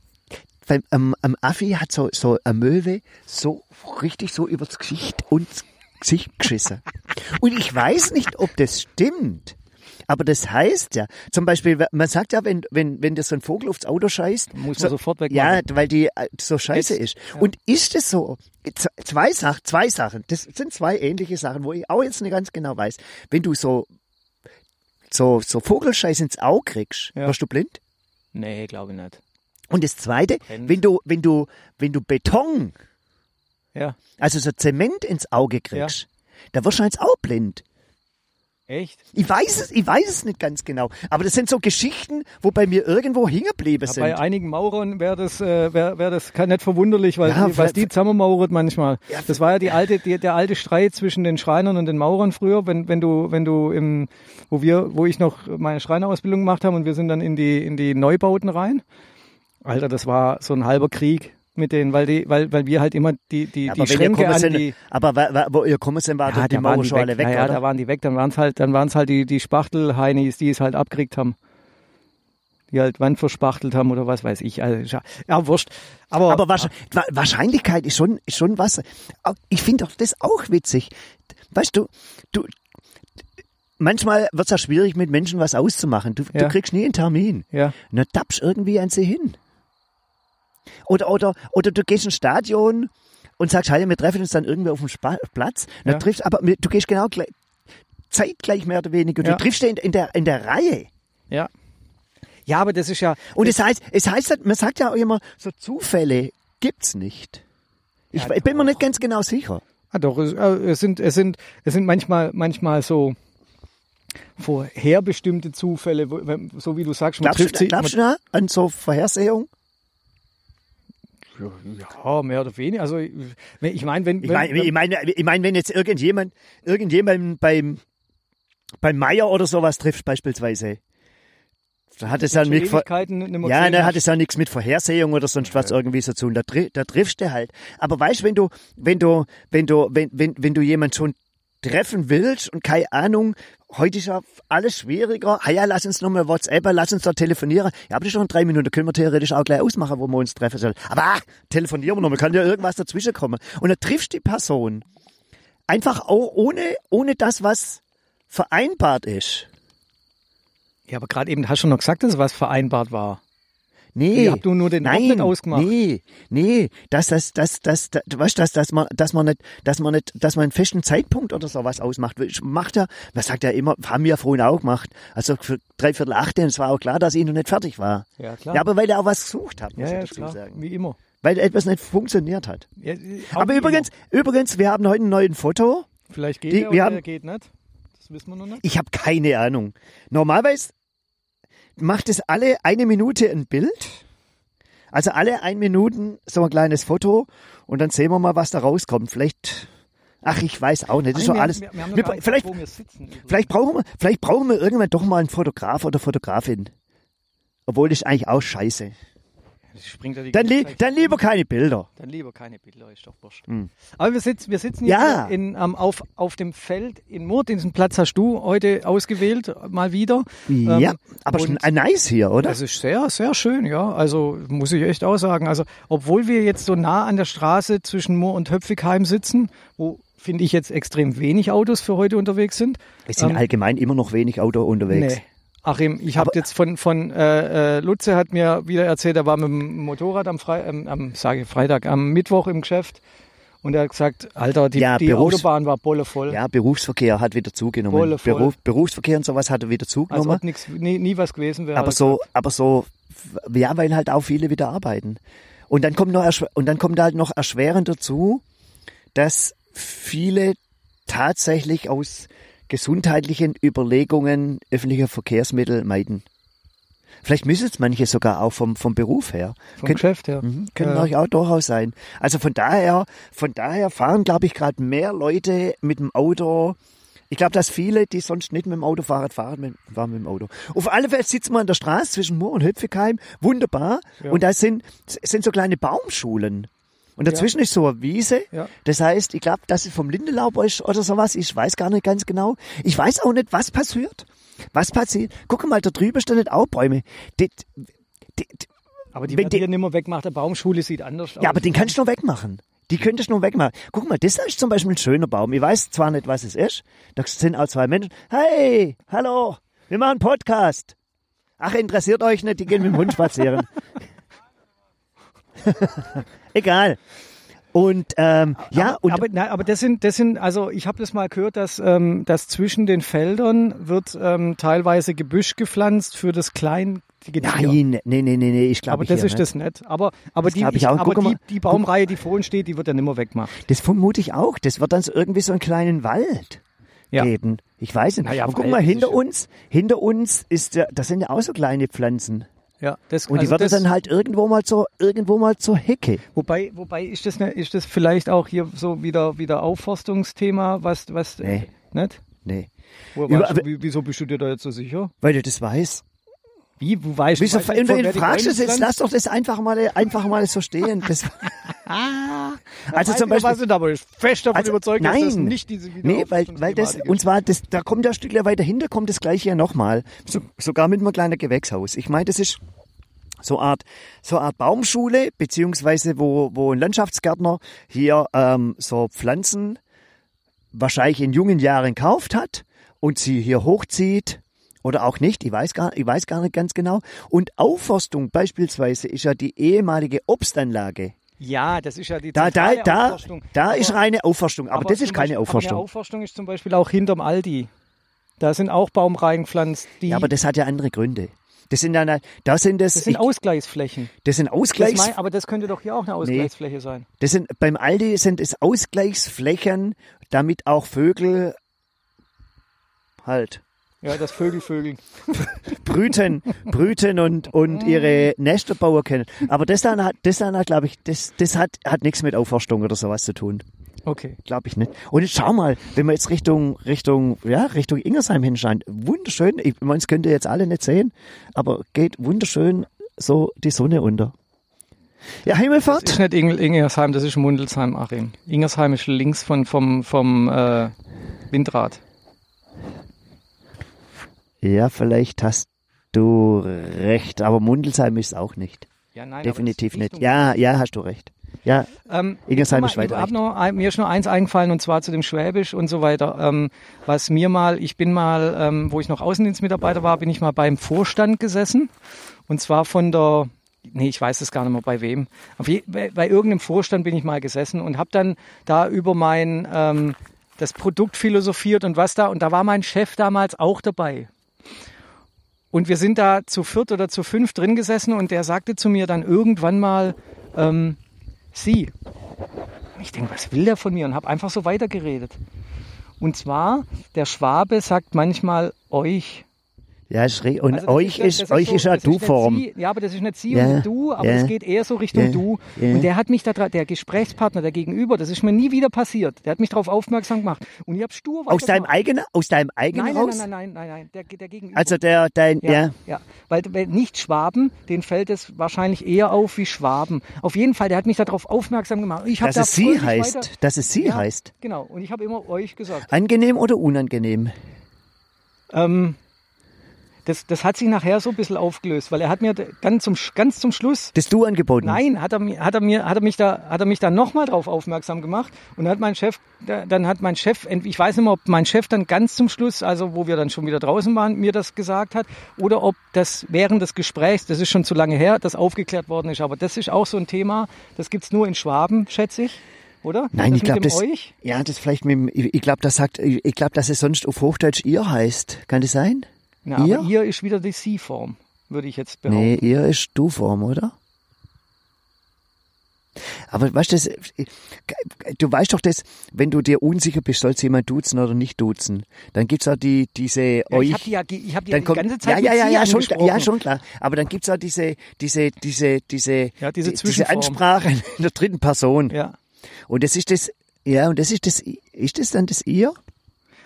beim, am, am Affi hat so, so eine Möwe so richtig so übers Gesicht und Gesicht geschissen. Und ich weiß nicht, ob das stimmt. Aber das heißt ja, zum Beispiel, man sagt ja, wenn, wenn, wenn dir so ein Vogel aufs Auto scheißt, Muss so, man sofort wegmachen. Ja, weil die äh, so scheiße ist. Und ist es so? Zwei Sachen, zwei Sachen. Das sind zwei ähnliche Sachen, wo ich auch jetzt nicht ganz genau weiß. Wenn du so, so, so Vogelscheiß ins Auge kriegst, Ja. wirst du blind? Nee, glaube ich nicht. Und das zweite, Brennt. wenn du, wenn du, wenn du Beton, Ja. also so Zement ins Auge kriegst, da wirst du jetzt auch blind. Echt? Ich weiß es, ich weiß es nicht ganz genau. Aber das sind so Geschichten, wo bei mir irgendwo hängen geblieben Ja, sind. bei einigen Maurern wäre das, äh, wär, wär das nicht verwunderlich, weil Ja, die, was die zusammenmauert manchmal. Ja, das war ja die alte, die, der alte Streit zwischen den Schreinern und den Maurern früher, wenn, wenn du, wenn du im, wo wir, wo ich noch meine Schreinerausbildung gemacht habe und wir sind dann in die, in die Neubauten rein. Alter, das war so ein halber Krieg mit denen, weil die, weil, weil wir halt immer die, die, Ja, die Schränke an die, aber wo ihr gekommen sind, war ja, die da waren die alle weg, ja, ja, oder? da waren die weg, dann waren es halt, dann waren es halt die, die Spachtelheinis, die es halt abgekriegt haben. die halt Wand verspachtelt haben oder was weiß ich. Also, ja, ja, wurscht. Aber, Aber wahrsch- Wa- Wahrscheinlichkeit ist schon, ist schon was. Ich finde doch das auch witzig. Weißt du, du, manchmal wird es ja schwierig, mit Menschen was auszumachen. Du, Ja. du kriegst nie einen Termin. ja, Und dann tappst irgendwie an sie hin. Oder, oder, oder du gehst ins Stadion und sagst, hey, wir treffen uns dann irgendwie auf dem Spa Platz. Dann Ja. triffst, aber du gehst genau gleich, zeitgleich mehr oder weniger. Du Ja. triffst ihn in, in, der, in der Reihe. ja. Ja, aber das ist ja, Und es heißt, es heißt, halt- man sagt ja auch immer, so Zufälle gibt's nicht. Ich, Ja, bin mir nicht ganz genau sicher. Ah, doch, es, äh, es sind, es sind, es sind manchmal, manchmal so vorherbestimmte Zufälle, so wie du sagst, man Glaubst, trifft du, sich. glaubst du da an so Vorhersehung? Ja, mehr oder weniger. Also ich ich meine, wenn, Ich wenn, meine, ich meine, ich meine, wenn jetzt irgendjemand, irgendjemand beim, beim Meier oder sowas trifft beispielsweise, da hat es dann schon mit, Ver- Ewigkeiten nicht mehr ja, da hat es ja nichts mit Vorhersehung oder sonst was irgendwie so zu tun. Da, da triffst du halt. Aber weißt, wenn du, wenn du, wenn du, wenn, wenn, wenn du jemand schon treffen willst und keine Ahnung, heute ist ja alles schwieriger. Ah ja, lass uns nochmal WhatsApp, lass uns da telefonieren. Ja, aber das ist schon drei Minuten, können wir theoretisch auch gleich ausmachen, wo wir uns treffen sollen. Aber ah, telefonieren wir noch, man kann ja irgendwas dazwischen kommen. Und dann triffst du die Person einfach auch ohne, ohne das, was vereinbart ist. Ja, aber gerade eben hast du noch gesagt, dass was vereinbart war. Nee. Ihr habt nur- nur den Ort Nein, nicht ausgemacht. Nee, nee, dass das, das, das, das, weißt, dass, dass man, dass man nicht, dass man nicht, dass man einen festen Zeitpunkt oder sowas ausmacht. Macht ja, man sagt ja immer, haben wir ja vorhin auch gemacht. Also für dreiviertel acht, es war auch klar, dass ich noch nicht fertig war. Ja, klar. Ja, aber weil er auch was gesucht hat, muss ja, ja, ich ist dazu klar. sagen. Wie immer. Weil etwas nicht funktioniert hat. Ja, auch Aber übrigens, übrigens, wir haben heute ein neues Foto. immer. Vielleicht geht die- er oder haben- er geht nicht. Das wissen wir noch nicht. Ich habe keine Ahnung. Normalerweise macht es alle eine Minute ein Bild. Also alle ein Minuten so ein kleines Foto und dann sehen wir mal, was da rauskommt. Vielleicht, ach, ich weiß auch nicht. Das ist wir, alles. Wir, wir Wir- vielleicht, sitzen. vielleicht brauchen wir, vielleicht brauchen wir irgendwann doch mal einen Fotograf oder Fotografin. Obwohl das ist eigentlich auch scheiße. Dann, li dann lieber keine Bilder. Dann lieber keine Bilder, ist doch wurscht. Hm. Aber wir sitzen, wir sitzen Ja. hier in, ähm, auf, auf dem Feld in Moor. Diesen Platz hast du heute ausgewählt, mal wieder. ja, Ähm, aber schon ein nice hier, oder? Das ist sehr, sehr schön, ja. Also muss ich echt auch sagen. Also obwohl wir jetzt so nah an der Straße zwischen Moor und Höpfigheim sitzen, wo finde ich jetzt extrem wenig Autos für heute unterwegs sind. es sind ähm, allgemein immer noch wenig Auto unterwegs. Nee. Achim, ich habe jetzt von, von äh, äh, Lutze hat mir wieder erzählt, er war mit dem Motorrad am, Fre ähm, am sage Freitag, am Mittwoch im Geschäft und er hat gesagt, Alter, die, Ja, die Berufs- Autobahn war bolle voll. Ja, Berufsverkehr hat wieder zugenommen. Volle, voll. Beruf, Berufsverkehr und sowas hat er wieder als zugenommen. ob nichts, nie, nie was gewesen wäre. Aber so, aber so, ja, weil halt auch viele wieder arbeiten. Und dann kommt noch, und dann kommt halt noch erschwerend dazu, dass viele tatsächlich aus gesundheitlichen Überlegungen öffentliche Verkehrsmittel meiden. Vielleicht müssen es manche sogar auch vom, vom Beruf her. vom Könnt- Geschäft her. Mhm, können Ja. auch durchaus sein. Also von daher, von daher fahren, glaube ich, gerade mehr Leute mit dem Auto. Ich glaube, dass viele, die sonst nicht mit dem Auto fahren, fahren mit, fahren mit dem Auto. Auf alle Fälle sitzen wir an der Straße zwischen Moor und Höpfigheim. Wunderbar. Ja. Und da sind, sind so kleine Baumschulen. Und dazwischen ist so eine Wiese. Ja. Das heißt, ich glaube, dass es vom Lindenlaub ist oder sowas. Ich weiß gar nicht ganz genau. Ich weiß auch nicht, was passiert. Was passiert? Guck mal, da drüben stehen nicht auch Bäume. Die, die, Aber die wenn werden die- hier nicht mehr wegmacht. Der Baumschule sieht anders aus. ja, aber den kannst du noch wegmachen. Die könntest du noch wegmachen. Guck mal, das ist zum Beispiel ein schöner Baum. Ich weiß zwar nicht, was es ist. Da sind auch zwei Menschen. Hey, hallo, wir machen einen Podcast. Ach, interessiert euch nicht, die gehen mit dem Hund spazieren. Egal. Und ähm, ja, aber, und aber, nein, aber das sind, das sind, also ich habe das mal gehört, dass, ähm, dass zwischen den Feldern wird ähm, teilweise Gebüsch gepflanzt für das Tier. nein, nee, nee, nee, nee, ich glaube aber das ist nicht. das nicht. Aber, aber, Das die, ich ich, aber die, die Baumreihe, die vor uns steht, die wird ja nicht mehr weggemacht. Das vermute ich auch. Das wird dann so irgendwie so einen kleinen Wald Ja. geben. Ich weiß nicht. Naja, Und guck mal, hinter uns, hinter uns ist, ja- das sind ja auch so kleine Pflanzen. Ja, das, Und die also wird das, dann halt irgendwo mal zur, irgendwo mal zur Hecke. wobei, wobei ist das, ne, ist das vielleicht auch hier so wieder, wieder Aufforstungsthema, was, was, Nee. nicht? Nee. Über- wie- wieso bist du dir da jetzt so sicher? Weil du das weißt. Wie, du weißt, Wieso und wer die fragst du es jetzt? Lass doch das einfach mal, einfach mal so stehen. Das, also zum Beispiel, sind aber fest davon Also, überzeugt, dass das nein. nicht diese Nee, weil, weil das, und zwar, das, da kommt ja ein Stückchen weiter hinter, kommt das gleiche ja nochmal. So, sogar mit einem kleinen Gewächshaus. Ich meine, das ist so Art, so Art Baumschule, beziehungsweise wo, wo ein Landschaftsgärtner hier ähm, so Pflanzen wahrscheinlich in jungen Jahren kauft hat und sie hier hochzieht oder auch nicht, ich weiß gar, ich weiß gar nicht ganz genau. Und Aufforstung beispielsweise ist ja die ehemalige Obstanlage. Ja, das ist ja die Da, da, da, Aufforstung. da Aber- ist reine Aufforstung, aber, das zum ist keine Beispiel- Aufforstung. Aber eine Aufforstung ist zum Beispiel auch hinterm Aldi. Da sind auch Baumreihen gepflanzt. Die, Ja, aber das hat ja andere Gründe. Das sind dann, da sind das, das sind ich, Ausgleichsflächen. das sind Das Ausgleichs, mein, aber das könnte doch hier auch eine Ausgleichsfläche sein. das sind, beim Aldi sind es Ausgleichsflächen, damit auch Vögel halt Ja, das Vögelvögeln. brüten, brüten und, und ihre Nester bauen können. Aber das dann hat, das dann hat, glaube ich, das, das hat, hat nichts mit Aufforstung oder sowas zu tun. Okay. Glaube ich nicht. Und jetzt schau mal, wenn wir jetzt Richtung, Richtung, ja, Richtung Ingersheim hinschauen, wunderschön, ich meine, es könnt ihr jetzt alle nicht sehen, aber geht wunderschön so die Sonne unter. Ja, Das Himmelfahrt. ist nicht Ingel, Ingersheim, das ist Mundelsheim, Achim. Ingersheim ist links von, vom, vom äh, Windrad. Ja, vielleicht hast du recht, aber Mundelsheim ist es auch nicht. Ja, nein, Definitiv nicht. Ja, ja, hast du recht. Ja, Ähm, Ingersheim guck ist weiter noch, mir ist nur eins eingefallen und zwar zu dem Schwäbisch und so weiter. Ähm, was mir mal, ich bin mal, ähm, wo ich noch Außendienstmitarbeiter war, bin ich mal beim Vorstand gesessen und zwar von der, nee, ich weiß es gar nicht mehr bei wem. Je, bei, bei irgendeinem Vorstand bin ich mal gesessen und habe dann da über mein ähm, das Produkt philosophiert und was da und da war mein Chef damals auch dabei. Und wir sind da zu viert oder zu fünf drin gesessen und der sagte zu mir dann irgendwann mal, ähm, Sie. Ich denke, was will der von mir? Und habe einfach so weitergeredet. Und zwar, der Schwabe sagt manchmal euch. Ja, ist und Also euch ist, das euch so- ist ja Du-Form. Ja, aber das ist nicht Sie Ja, und Du, aber ja, es geht eher so Richtung ja, Du. Und der hat mich da, der Gesprächspartner, der Gegenüber, das ist mir nie wieder passiert. Der hat mich darauf aufmerksam gemacht. Und ich habe stur Aus deinem eigenen, aus deinem eigenen Nein, nein, Haus? nein, nein, nein, nein, der, der Gegenüber. Also der, dein, ja. Ja. Weil, weil nicht Schwaben, denen fällt es wahrscheinlich eher auf wie Schwaben. Auf jeden Fall, der hat mich darauf aufmerksam gemacht. Ich dass da es sie heißt, Weiter, dass es sie heißt. genau, und ich habe immer euch gesagt. Angenehm oder unangenehm? Ähm, das, das hat sich nachher so ein bisschen aufgelöst, weil er hat mir dann zum, ganz zum Schluss, Das du angeboten? nein, hat er, mir- hat er, mir, hat er mich da, hat er mich da nochmal drauf aufmerksam gemacht und dann hat mein Chef, da- dann hat mein Chef, ich weiß nicht mehr, ob mein Chef dann ganz zum Schluss, also wo wir dann schon wieder draußen waren, mir das gesagt hat oder ob das während des Gesprächs, das ist schon zu lange her, das aufgeklärt worden ist, aber das ist auch so ein Thema, das gibt's nur in Schwaben, schätze ich, oder? Nein, das ich glaube, das, euch? ja, das vielleicht mit dem, ich, ich glaube, das sagt, ich, ich glaube, dass es sonst auf Hochdeutsch ihr heißt. Kann das sein? Ja, ihr? aber ihr ist wieder die Sie-Form, würde ich jetzt behaupten. Nee, ihr ist Du-Form, oder? Aber weißt du, das, du weißt doch das, wenn du dir unsicher bist, sollst du jemand duzen oder nicht duzen. Dann gibt's auch die, diese Ja, euch. ich habe die ja, ich hab die, ja die kommt, ganze Zeit ja, ja, ja, ja, schon, klar, ja, schon klar. Aber dann gibt's auch diese, diese, diese, diese, Ja, diese die- diese. Ansprache in der dritten Person. Ja. Und das ist das, ja, und das ist das, ist das dann das ihr?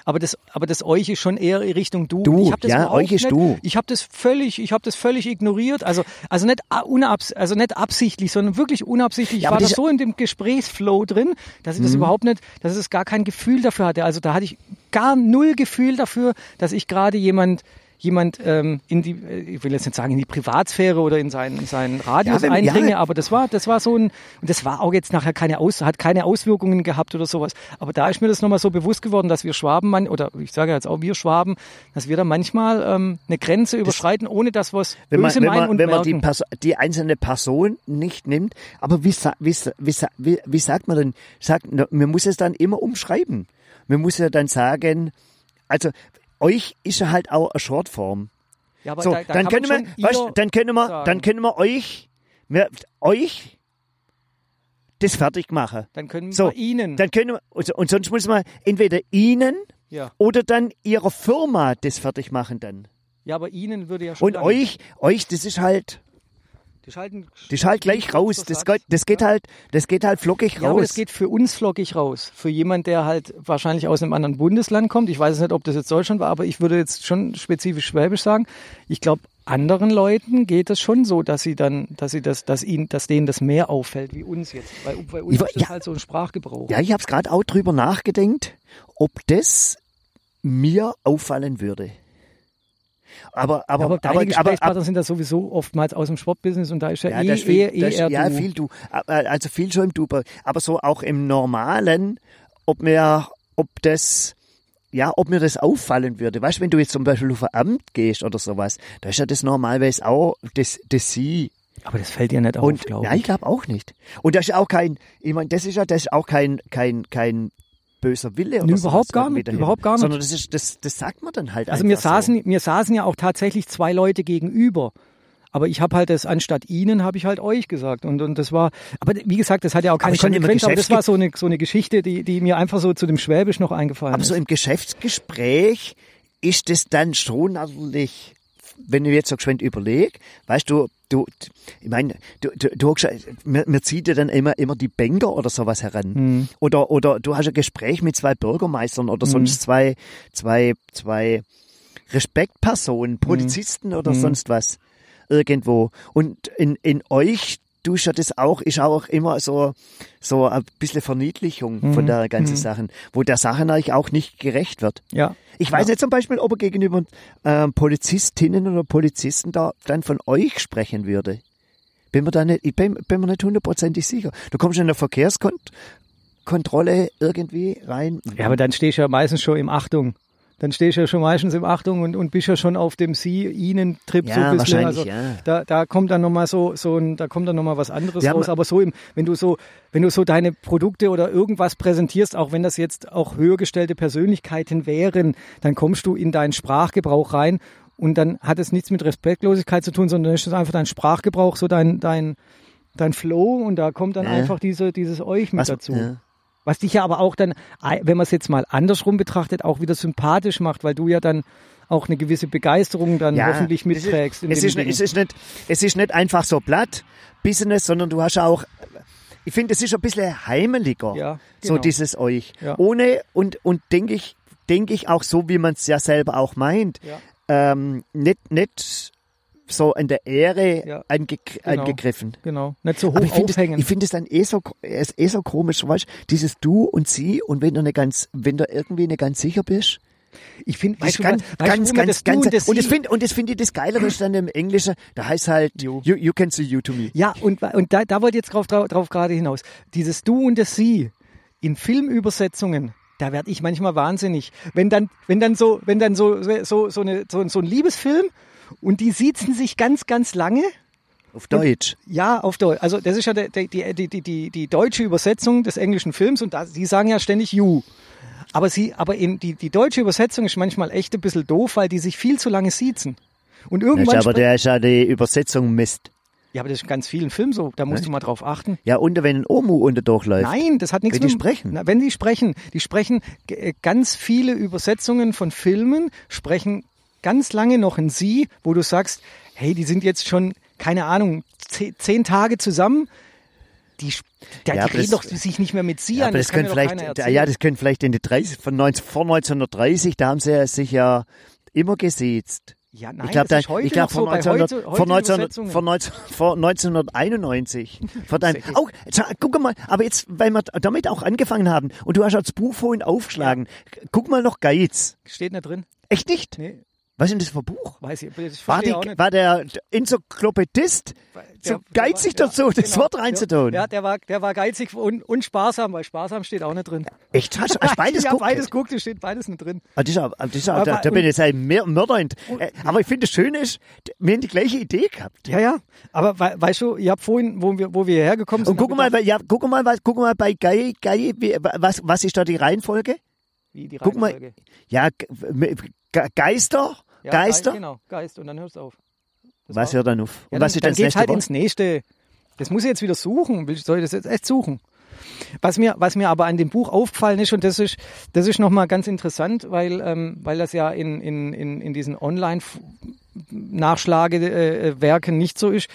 Aber das, aber das euch ist schon eher in Richtung du. Du, ich hab das ja, euch ist nicht, du. Ich habe das völlig, ich habe das völlig ignoriert. Also, also nicht unabs, also nicht absichtlich, sondern wirklich unabsichtlich. Ich war da so in dem Gesprächsflow drin, dass ich das überhaupt nicht, dass es gar kein Gefühl dafür hatte. Also da hatte ich gar null Gefühl dafür, dass ich gerade jemand jemand ähm, in die, äh, ich will jetzt nicht sagen in die Privatsphäre oder in seinen, seinen Radius Ja, wenn- eindringe, ja. aber das war, das war so ein, und das war auch jetzt nachher keine Aus, hat keine Auswirkungen gehabt oder sowas. Aber da ist mir das nochmal so bewusst geworden, dass wir Schwaben, man, oder ich sage jetzt auch wir Schwaben, dass wir da manchmal ähm, eine Grenze überschreiten, ohne dass es wenn man, wenn meinen man, und wenn man die, die einzelne Person nicht nimmt. Aber wie, wie, wie, wie, sagt man denn? Sagt, man muss es dann immer umschreiben. Man muss ja dann sagen, also euch ist ja halt auch eine Shortform. Ja, aber So, da, da dann können wir, weißt, dann können wir, dann können wir euch, wir, euch das fertig machen. Dann können So, wir ihnen. Dann können wir, und, und sonst muss man entweder ihnen ja. oder dann ihrer Firma das fertig machen dann. ja, aber ihnen würde ja schon. Und euch, euch, das ist halt, Die schalten, ist halt gleich raus. Das geht, das geht halt, das geht halt flockig Ja, aber raus. das geht für uns flockig raus. Für jemand, der halt wahrscheinlich aus einem anderen Bundesland kommt. Ich weiß nicht, ob das jetzt Deutschland war, aber ich würde jetzt schon spezifisch Schwäbisch sagen. Ich glaube, anderen Leuten geht es schon so, dass sie dann, dass sie das, dass ihnen, dass denen das mehr auffällt wie uns jetzt. Bei, bei uns Ich ist das ja. halt so ein Sprachgebrauch. Ja, ich habe es gerade auch drüber nachgedenkt, ob das mir auffallen würde. Aber, aber, aber aber, Gesprächspartner sind das sowieso oftmals aus dem Sportbusiness und da ist ja, Ja, eh, viel, eher, das, eher ja, du. viel du. Also viel schon im Du. Aber so auch im Normalen, ob mir, ob das, ja, ob mir das auffallen würde. Weißt du, wenn du jetzt zum Beispiel auf ein Amt gehst oder sowas, da ist ja das normalerweise auch das, das Sie. Aber das fällt dir nicht auf, glaube ja, ich ich. glaube auch nicht. Und das ist auch kein, ich meine, das ist ja, das ist auch kein, kein, kein böser Wille oder überhaupt gar nicht, überhaupt gar nicht. Sondern das ist, das, das sagt man dann halt Also mir einfach so. saßen, mir saßen ja auch tatsächlich zwei Leute gegenüber. Aber ich habe halt das, anstatt ihnen, habe ich halt euch gesagt. Und, und das war, aber wie gesagt, das hat ja auch keine Aber Konsequenz, aber das war so eine, so eine Geschichte, die, die mir einfach so zu dem Schwäbisch noch eingefallen Aber ist. so im Geschäftsgespräch ist es dann schon natürlich, wenn ich jetzt so geschwind überlege, weißt du, du, ich meine, du, du, du mir, mir zieht ja dann immer, immer die Banker oder sowas heran. Hm. Oder, oder du hast ein Gespräch mit zwei Bürgermeistern oder sonst zwei, zwei, zwei Respektpersonen, Polizisten oder sonst was. Irgendwo. Und in, in euch du ja das auch, ist auch immer so, so ein bisschen Verniedlichung von der ganzen Sachen, wo der Sache eigentlich auch nicht gerecht wird. ja. Ich weiß nicht zum Beispiel, ob er gegenüber ähm, Polizistinnen oder Polizisten da dann von euch sprechen würde. Bin mir da nicht, ich bin, bin mir nicht hundertprozentig sicher. Du kommst in eine Verkehrskontrolle irgendwie rein. Ja, aber dann stehst du ja meistens schon im Achtung. Dann stehst du ja schon meistens im Achtung und, und bist ja schon auf dem Sie-Ihnen-Trip Ja, so ein bisschen. Also ja. da, da kommt dann nochmal so, so ein, da kommt dann noch mal was anderes haben- raus. Aber so im, wenn du so, wenn du so deine Produkte oder irgendwas präsentierst, auch wenn das jetzt auch höher gestellte Persönlichkeiten wären, dann kommst du in deinen Sprachgebrauch rein und dann hat es nichts mit Respektlosigkeit zu tun, sondern ist es einfach dein Sprachgebrauch, so dein, dein, dein Flow und da kommt dann Ja. einfach diese, dieses Euch mit Was- dazu. ja. Was dich ja aber auch dann, wenn man es jetzt mal andersrum betrachtet, auch wieder sympathisch macht, weil du ja dann auch eine gewisse Begeisterung dann hoffentlich es mitträgst. Ist, es, ist, es, ist nicht, es ist nicht einfach so platt Business, sondern du hast auch, ich finde, es ist ein bisschen heimeliger, Ja, so genau. dieses euch. Ja. Ohne, und, und denke ich, denke ich auch so, wie man es ja selber auch meint, Ja. ähm, nicht, nicht so in der Ehre Ja, ange, genau. angegriffen. Genau, nicht so hoch Aber ich aufhängen. ich finde es dann eh so, ist eh so komisch, weißt, dieses Du und Sie und wenn du nicht ganz, wenn du irgendwie nicht ganz sicher bist, Ich finde, weißt du, ganz, weißt ganz, ganz, Du ganz, und das finde, und das finde ich das Geilere ist dann im Englischen, da heißt halt, you, you can see you to me. Ja, und, und da, da wollte ich jetzt drauf, drauf, drauf gerade hinaus. Dieses Du und das Sie in Filmübersetzungen, da werde ich manchmal wahnsinnig. Wenn dann, wenn dann so, wenn dann so, so, so, eine, so, so ein Liebesfilm und die siezen sich ganz, ganz lange. Auf Deutsch. Ja, auf Deutsch. Also das ist ja die, die, die, die, die deutsche Übersetzung des englischen Films und da, die sagen ja ständig you. Aber sie, aber in die, die deutsche Übersetzung ist manchmal echt ein bisschen doof, weil die sich viel zu lange siezen. Und irgendwann. ist aber der ist ja die Übersetzung Mist. ja, aber das ist in ganz vielen Filmen so. Da musst Ne? du mal drauf achten. Ja, und wenn ein Omu unter durchläuft. Nein, das hat nichts Wenn die mit sprechen. Na, wenn die sprechen, die sprechen äh, ganz viele Übersetzungen von Filmen, sprechen ganz lange noch in sie, wo du sagst, hey, die sind jetzt schon keine Ahnung zehn, Tage zusammen. Die, da, Ja, die reden das- doch sich nicht mehr mit sie Ja, an. aber das, kann können vielleicht, ja, ja, das können vielleicht in die 30, von 19, vor 1930, da haben sie ja sich ja immer gesiezt. Ja, nein, ich glaube, das ich glaub, so vor, bei 1900 heute, vor, heute 1900 Übersetzungen. vor, 19, vor 1991. Vor dann, Sehr oh, guck mal, aber jetzt, weil wir damit auch angefangen haben und du hast das Buch vorhin aufgeschlagen, guck mal noch Geiz. Steht nicht drin. Echt nicht? Nee, Was ist denn das für ein Buch? weiß ich, ich War, die, war der Enzyklopädist so Der- der geizig war- dazu, das Wort reinzutun? Ja, der war, der war geizig und, und sparsam, weil sparsam steht auch nicht drin. Echt? Hast, hast beides ja, geguckt? beides guckt, es steht beides nicht drin. Ah, das das ist, auch- Aber- da, da bin und- ich jetzt ein Mör- Mörder. in- Äh, aber ich finde, das Schöne ist, wir haben die gleiche Idee gehabt. Ja, ja. Aber we weißt du, ihr habt vorhin, wo wir, wo wir hierher gekommen sind. Und guck mal, ich weil- ja, guck mal, was, guck mal bei Guy, Guy, was, was ist da die Reihenfolge? gedacht, wie die guck mal, Reihenfolge. Ja, Ge- Ge- Geister, Ja, Geister. Geist, genau, Geist und dann hörst du auf. Das Was hört dann auf? Und Ja, was dann, ist dann das nächste halt Wort? ins nächste. Das muss ich jetzt wieder suchen. Soll ich das jetzt echt suchen? Was mir, was mir aber an dem Buch aufgefallen ist, und das ist, das ist nochmal ganz interessant, weil, ähm, weil das ja in, in, in, in diesen Online-Nachschlagewerken nicht so ist,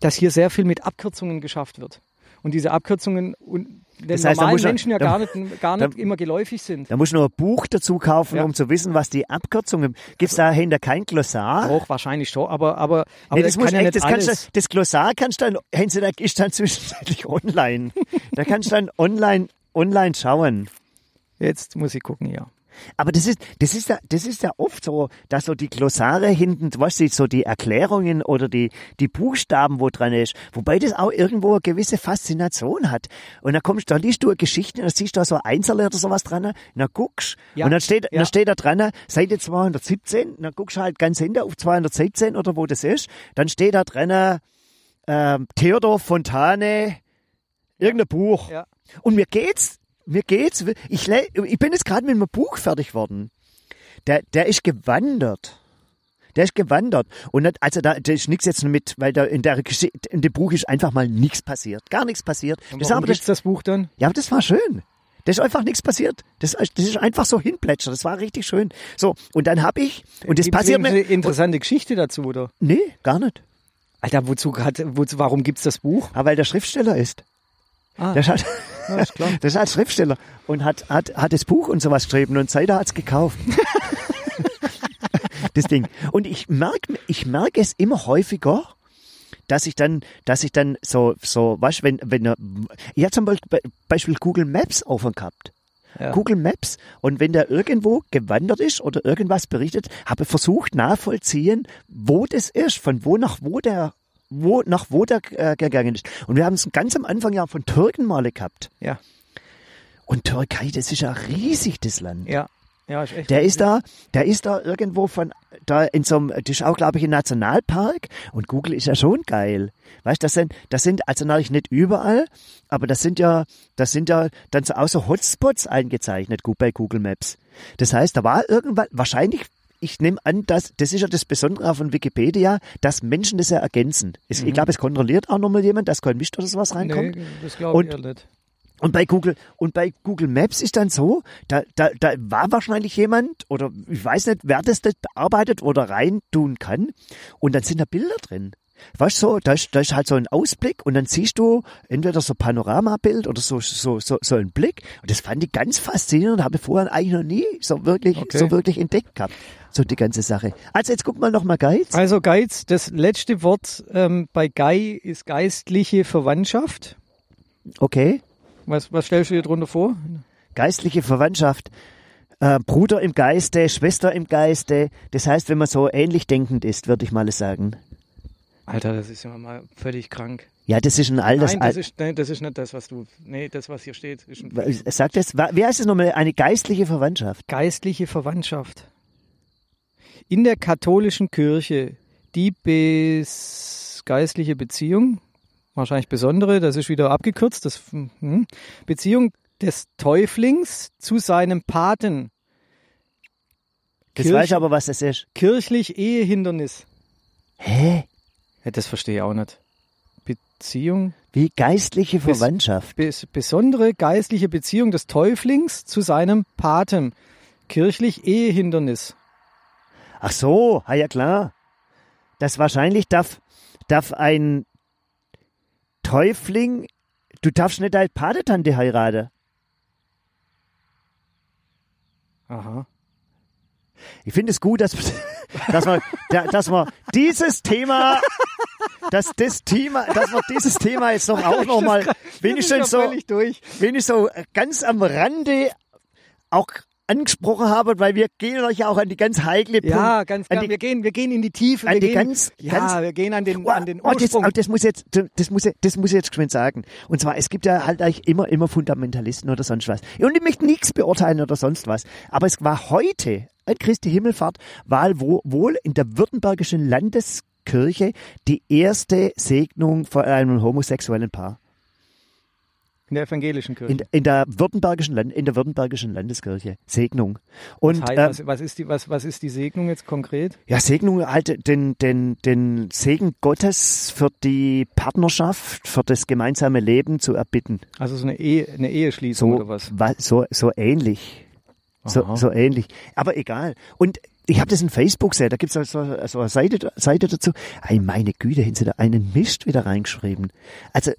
dass hier sehr viel mit Abkürzungen geschafft wird. Und diese Abkürzungen und den Das heißt, da normalen muss Menschen ja da- gar nicht, gar nicht da- immer geläufig sind. Da musst du noch ein Buch dazu kaufen, Ja. um zu wissen, was die Abkürzungen. Gibt's dahinter kein Glossar? Auch wahrscheinlich schon, aber, aber, aber Nee, das, das, muss kann ja echt, das, kannst Glossar kannst du dann, Hänse, da ist dann zwischenzeitlich online. da kannst du dann online, online schauen. Jetzt muss ich gucken, ja. Aber das ist, das ist ja, das ist ja oft so, dass so die Glossare hinten, was du, so die Erklärungen oder die, die Buchstaben, wo dran ist, wobei das auch irgendwo eine gewisse Faszination hat. Und dann kommst, da liest du eine Geschichte, dann siehst du da so Einzelne oder sowas dran, dann guckst, Ja, und dann steht, ja. dann steht da dran, Seite 217, und dann guckst du halt ganz hinter auf 217 oder wo das ist, dann steht da dran, ähm, Theodor Fontane, irgendein Buch. Ja. Und mir geht's, mir geht's, ich, ich bin jetzt gerade mit einem Buch fertig worden. Der, der ist gewandert. Der ist gewandert. Und nicht, also da, da ist nichts jetzt mit, weil da in der Geschichte, in dem Buch ist einfach mal nichts passiert. Gar nichts passiert. Und Das, aber das, das Buch dann? ja, aber das war schön. Das ist einfach nichts passiert. Das, das ist einfach so hinplätschert. Das war richtig schön. So, und dann hab ich, und das passiert mir. interessante Geschichte dazu, oder? Nee, gar nicht. Alter, wozu hat, wozu, warum gibt's das Buch? Aber weil der Schriftsteller ist. Ah, Der ja, ist klar. das ist halt Schriftsteller und hat, hat, hat das Buch und sowas geschrieben und Seidel hat's gekauft. das Ding. Und ich merke, ich merke es immer häufiger, dass ich dann, dass ich dann so, so, weißt, wenn, wenn, er- ich habe zum Beispiel, Google Maps offen gehabt. Ja. Google Maps und wenn der irgendwo gewandert ist oder irgendwas berichtet, habe ich versucht nachvollziehen, wo das ist, von wo nach wo der, wo nach wo der äh, gegangen ist. Und wir haben es ganz am Anfang ja von Türken mal gehabt. Ja, Und Türkei, das ist ja riesig, das Land. ja. Ja, ist echt. Der ist da, der ist da irgendwo von, da in so einem, das ist auch, glaube ich, ein Nationalpark. Und Google ist ja schon geil. Weißt, das sind, das sind, also natürlich nicht überall, aber das sind ja, das sind ja dann so außer Hotspots eingezeichnet, gut bei Google Maps. Das heißt, da war irgendwann, wahrscheinlich, ich nehme an, dass, das ist ja das Besondere von Wikipedia, dass Menschen das ja ergänzen. Es, Ich glaube, es kontrolliert auch nochmal jemand, dass kein Mist oder sowas reinkommt. Nee, das glaube ich nicht. Und bei Google, und bei Google Maps ist dann so, da, da, da war wahrscheinlich jemand, oder ich weiß nicht, wer das, das bearbeitet oder rein tun kann. Und dann sind da Bilder drin. Weißt du, so, da ist, da ist halt so ein Ausblick und dann siehst du entweder so Panoramabild oder so, so, so, so ein Blick. Und das fand ich ganz faszinierend, habe ich vorher eigentlich noch nie so wirklich, Okay. so wirklich entdeckt gehabt. So die ganze Sache. Also jetzt guck mal noch mal Geiz. Also Geiz, das letzte Wort ähm, bei Gei ist geistliche Verwandtschaft. Okay. Was, was stellst du dir drunter vor? geistliche Verwandtschaft, äh, Bruder im Geiste, Schwester im Geiste. Das heißt, wenn man so ähnlich denkend ist, würde ich mal sagen. Alter, das ist ja mal völlig krank. Ja, das ist ein altes. Nein, das Al ist, nee, das ist nicht das, was du. Nee, das, was hier steht, ist ein Sagt das, wie heißt es nochmal? Eine geistliche Verwandtschaft. geistliche Verwandtschaft. In der katholischen Kirche die bis geistliche Beziehung, wahrscheinlich besondere, das ist wieder abgekürzt, das hm, Beziehung des Täuflings zu seinem Paten. Das weiß ich aber, was das ist. Kirchlich Ehehindernis. Hä? Ja, das verstehe ich auch nicht. Beziehung, Wie geistliche Verwandtschaft. bes besondere geistliche Beziehung des Täuflings zu seinem Paten. Kirchlich Ehehindernis. Ach so, ja klar. Das wahrscheinlich darf, darf ein Täufling, du darfst nicht deine Patetante heiraten. Aha. Ich finde es gut, dass, dass, man, da- dass man dieses Thema, dass das Thema, dass man dieses Thema jetzt noch auch noch mal wenigstens so, wenigstens so ganz am Rande auch angesprochen haben, weil wir gehen euch ja auch an die ganz heikle Punkt, Ja, ganz, an ganz die, wir gehen, wir gehen in die Tiefe. an wir die gehen, ganz, ja, ganz wir gehen an den, Oh, an den oh, das, Ursprung. oh, das muss jetzt, das muss, das muss ich jetzt geschwind sagen. Und zwar, es gibt ja halt eigentlich immer, immer Fundamentalisten oder sonst was. Und ich möchte nichts beurteilen oder sonst was. Aber es war heute, an Christi Himmelfahrt, war wo, wohl in der württembergischen Landeskirche die erste Segnung von einem homosexuellen Paar. in der evangelischen Kirche. In, in der württembergischen Land, in der württembergischen Landeskirche. Segnung. Und, was, heißt, ähm, was, was, ist die, was, was ist die Segnung jetzt konkret? Ja, Segnung halt den, den, den Segen Gottes für die Partnerschaft, für das gemeinsame Leben zu erbitten. Also so eine, Ehe, eine Eheschließung So, oder was? wa- so, so ähnlich. So, so ähnlich. Aber egal. Und ich habe das in Facebook gesehen, da gibt's es so, so eine Seite, Seite dazu. Ey, meine Güte, haben sie da einen Mist wieder reingeschrieben. Also,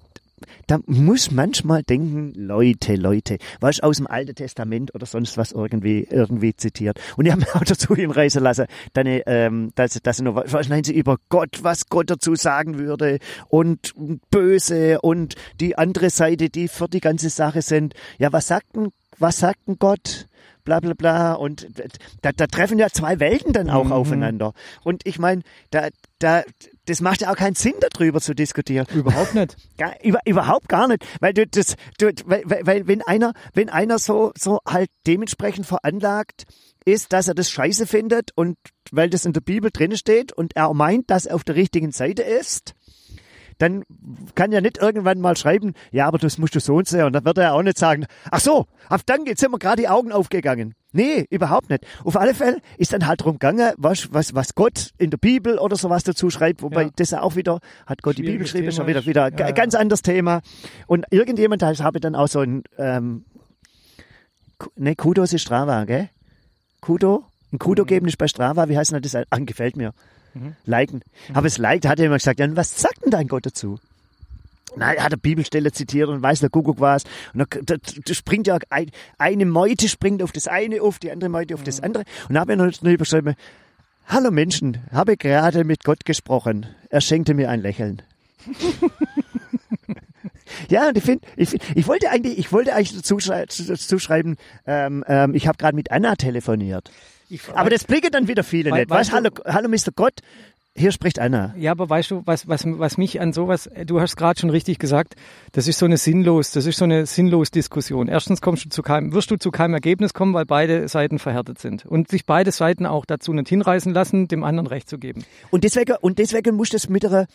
da muss manchmal denken, Leute, Leute, was aus dem Alten Testament oder sonst was irgendwie, irgendwie zitiert. Und ich habe mir auch dazu hinreißen lassen, dann, ähm, dass, dass sie noch, was meinen sie über Gott, was Gott dazu sagen würde und böse und die andere Seite, die für die ganze Sache sind. Ja, was sagt denn, was sagt denn Gott? Bla bla bla. Und da, da treffen ja zwei Welten dann auch mhm. aufeinander. Und ich meine, da, da, das macht ja auch keinen Sinn, darüber zu diskutieren. Überhaupt nicht. Gar, über, überhaupt gar nicht. Weil du das, du, weil, weil, wenn einer, wenn einer so, so halt dementsprechend veranlagt ist, dass er das scheiße findet und weil das in der Bibel drin steht und er meint, dass er auf der richtigen Seite ist, dann kann ja nicht irgendwann mal schreiben, ja, aber das musst du so und so. Und dann wird er auch nicht sagen, ach so, auf dann sind mir gerade die Augen aufgegangen. Nee, überhaupt nicht. Auf alle Fälle ist dann halt drum gegangen, was, was, was Gott in der Bibel oder sowas dazu schreibt, wobei ja. das ja auch wieder, hat Gott die Bibel geschrieben, ist schon wieder, wieder ja, ja. ganz anderes Thema. Und irgendjemand, da habe dann auch so ein, ähm, ne, Kudo ist Strava, gell? Kudo? Ein Kudo mhm. geben ist bei Strava, wie heißt denn das? Ach, gefällt mir. Mhm. Liken. Mhm. Aber es liked, hat er immer gesagt, ja, was sagt denn dein Gott dazu? Na, er hat eine Bibelstelle zitiert und weiß der Kuckuck was. Und da, da, da springt ja ein, eine Meute springt auf das eine auf, die andere Meute auf mhm. das andere. Und da habe ich noch drüber geschrieben, Hallo Menschen, habe gerade mit Gott gesprochen. Er schenkte mir ein Lächeln. ja, und ich finde, ich, ich wollte eigentlich, ich wollte eigentlich dazu, dazu schreiben, ähm, ähm, ich habe gerade mit Anna telefoniert. Ich, aber das blicken dann wieder viele weil, nicht. Weißt, hallo, hallo Mr. Gott, hier spricht einer. Ja, aber weißt du, was, was, was mich an sowas, du hast gerade schon richtig gesagt, das ist so eine sinnlos, das ist so eine sinnlos Diskussion. Erstens kommst du zu keinem, wirst du zu keinem Ergebnis kommen, weil beide Seiten verhärtet sind. Und sich beide Seiten auch dazu nicht hinreißen lassen, dem anderen Recht zu geben. Und deswegen, und deswegen musst du es mit einer,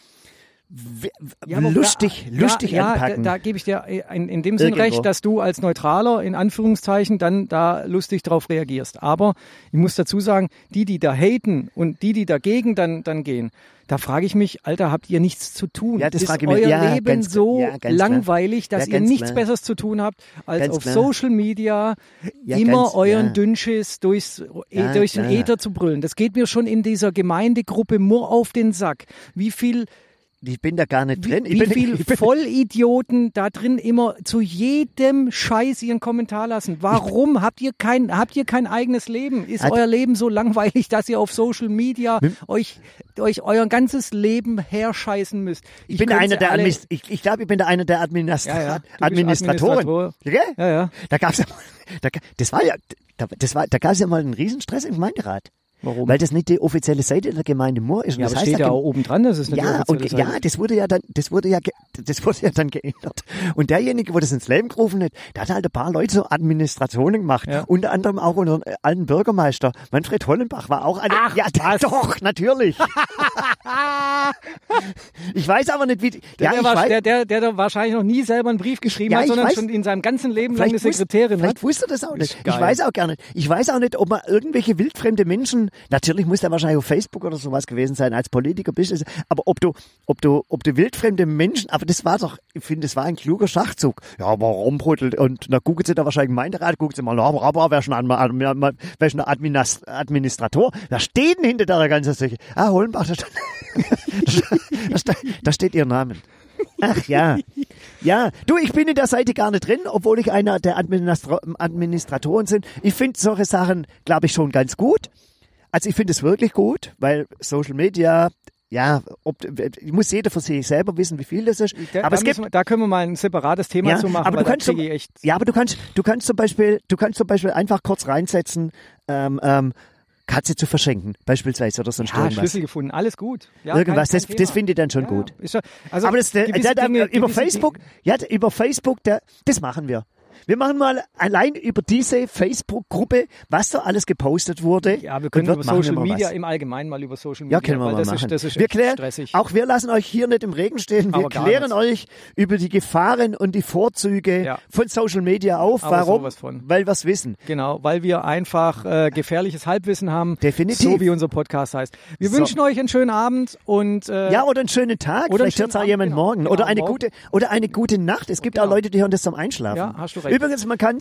ja, lustig, ja, lustig ja, anpacken. Da, da gebe ich dir in, in dem Sinn recht, dass du als Neutraler in Anführungszeichen dann da lustig drauf reagierst. Aber ich muss dazu sagen, die, die da haten und die, die dagegen dann, dann gehen, da frage ich mich, Alter, habt ihr nichts zu tun? Ja, das ist frage euer mich. Ja, Leben ganz, so ja, langweilig, dass ihr nichts klar. Besseres zu tun habt, als ganz auf klar. Social Media immer ganz, euren Dünnschiss durchs, e, durch den Äther zu brüllen. Das geht mir schon in dieser Gemeindegruppe nur auf den Sack. Wie viel ich bin da gar nicht drin. Wie, wie viele Vollidioten da drin immer zu jedem Scheiß ihren Kommentar lassen. Warum habt ihr kein, habt ihr kein eigenes Leben? Ist euer Leben so langweilig, dass ihr auf Social Media euch, euch euer ganzes Leben herscheißen müsst? Ich, ich bin einer der, alle, ich, ich glaube, ich bin der einer der Administra ja, ja, Administratoren. Administrator. Ja, ja. Da gab's ja, da, das war ja, das war, da gab es ja mal einen Riesenstress im Gemeinderat. Warum? Weil das nicht die offizielle Seite der Gemeinde Moor ist. Ja, das aber steht ja auch oben dran, das ist nicht ja, und, Seite. Ja, das wurde ja dann, das wurde ja, das wurde ja dann geändert. Und derjenige, wo das ins Leben gerufen hat, der hat halt ein paar Leute so Administrationen gemacht. Ja. Unter anderem auch unseren alten Bürgermeister. Manfred Hollenbach war auch eine, Ach, ja, was? doch, natürlich. ich weiß aber nicht, wie, der, ja, der, war, weiß, der, der, der da wahrscheinlich noch nie selber einen Brief geschrieben ja, hat, sondern weiß, schon in seinem ganzen Leben lang eine Sekretärin vielleicht hat. Vielleicht wusste das auch nicht. Ich weiß auch gar nicht. Ich weiß auch nicht, ob man irgendwelche wildfremde Menschen, natürlich muss der wahrscheinlich auf Facebook oder sowas gewesen sein, als Politiker bist du, aber ob du, ob du, ob du wildfremde Menschen, aber das war doch, ich finde, das war ein kluger Schachzug. Ja, aber rumbrüttelt und na gucken sie da wahrscheinlich Gemeinderat, gucken sie mal, aber, aber wer schon ein, wer schon Administrator, steht denn hinter der ganzen Sache? Ah, Hollenbach, da, da, da steht ihr Namen. Ach ja. Ja, du, ich bin in der Seite gar nicht drin, obwohl ich einer der Administra Administratoren bin. Ich finde solche Sachen, glaube ich, schon ganz gut. Also ich finde es wirklich gut, weil Social Media, ja, ob, muss jeder für sich selber wissen, wie viel das ist. Da, aber es gibt, wir, da können wir mal ein separates Thema ja, zu machen. Aber du kannst zum, ja, aber du kannst, du kannst zum Beispiel, du kannst zum Beispiel einfach kurz reinsetzen, ähm, ähm, Katze zu verschenken, beispielsweise oder sonst ja, irgendwas. Schlüssel gefunden, alles gut. Ja, irgendwas, kein, kein das, das finde ich dann schon ja, gut. Schon, also Aber das, der, der, der, Dinge, über Facebook, ja, über Facebook, das machen wir. Wir machen mal allein über diese Facebook-Gruppe, was da alles gepostet wurde. Ja, wir können über Social Media im Allgemeinen mal über Social Media. Ja, können wir mal das machen. Ist, das ist wir klären, stressig. Auch wir lassen euch hier nicht im Regen stehen. Wir klären euch über die Gefahren und die Vorzüge ja. von Social Media auf. Aber Warum? Weil wir es wissen. Genau, weil wir einfach äh, gefährliches Halbwissen haben. Definitiv. So wie unser Podcast heißt. Wir so. wünschen euch einen schönen Abend und äh, ja oder einen schönen Tag. Oder Vielleicht hört es auch jemand genau. morgen genau, oder eine morgen. gute oder eine gute Nacht. Es gibt genau. auch Leute, die hören das zum Einschlafen. Ja, hast du recht. Übrigens, man kann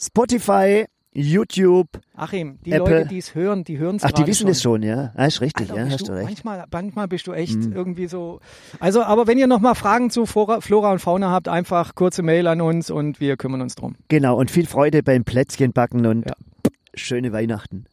Spotify, YouTube. Achim, die Apple. Leute, die es hören, die hören es Ach, die wissen es schon, ja. Ah, ist richtig, Alter, ja, hast du, recht. Manchmal, manchmal bist du echt Mhm. irgendwie so. Also, aber wenn ihr noch mal Fragen zu Flora, Flora und Fauna habt, einfach kurze Mail an uns und wir kümmern uns drum. Genau, und viel Freude beim Plätzchenbacken und Ja. schöne Weihnachten.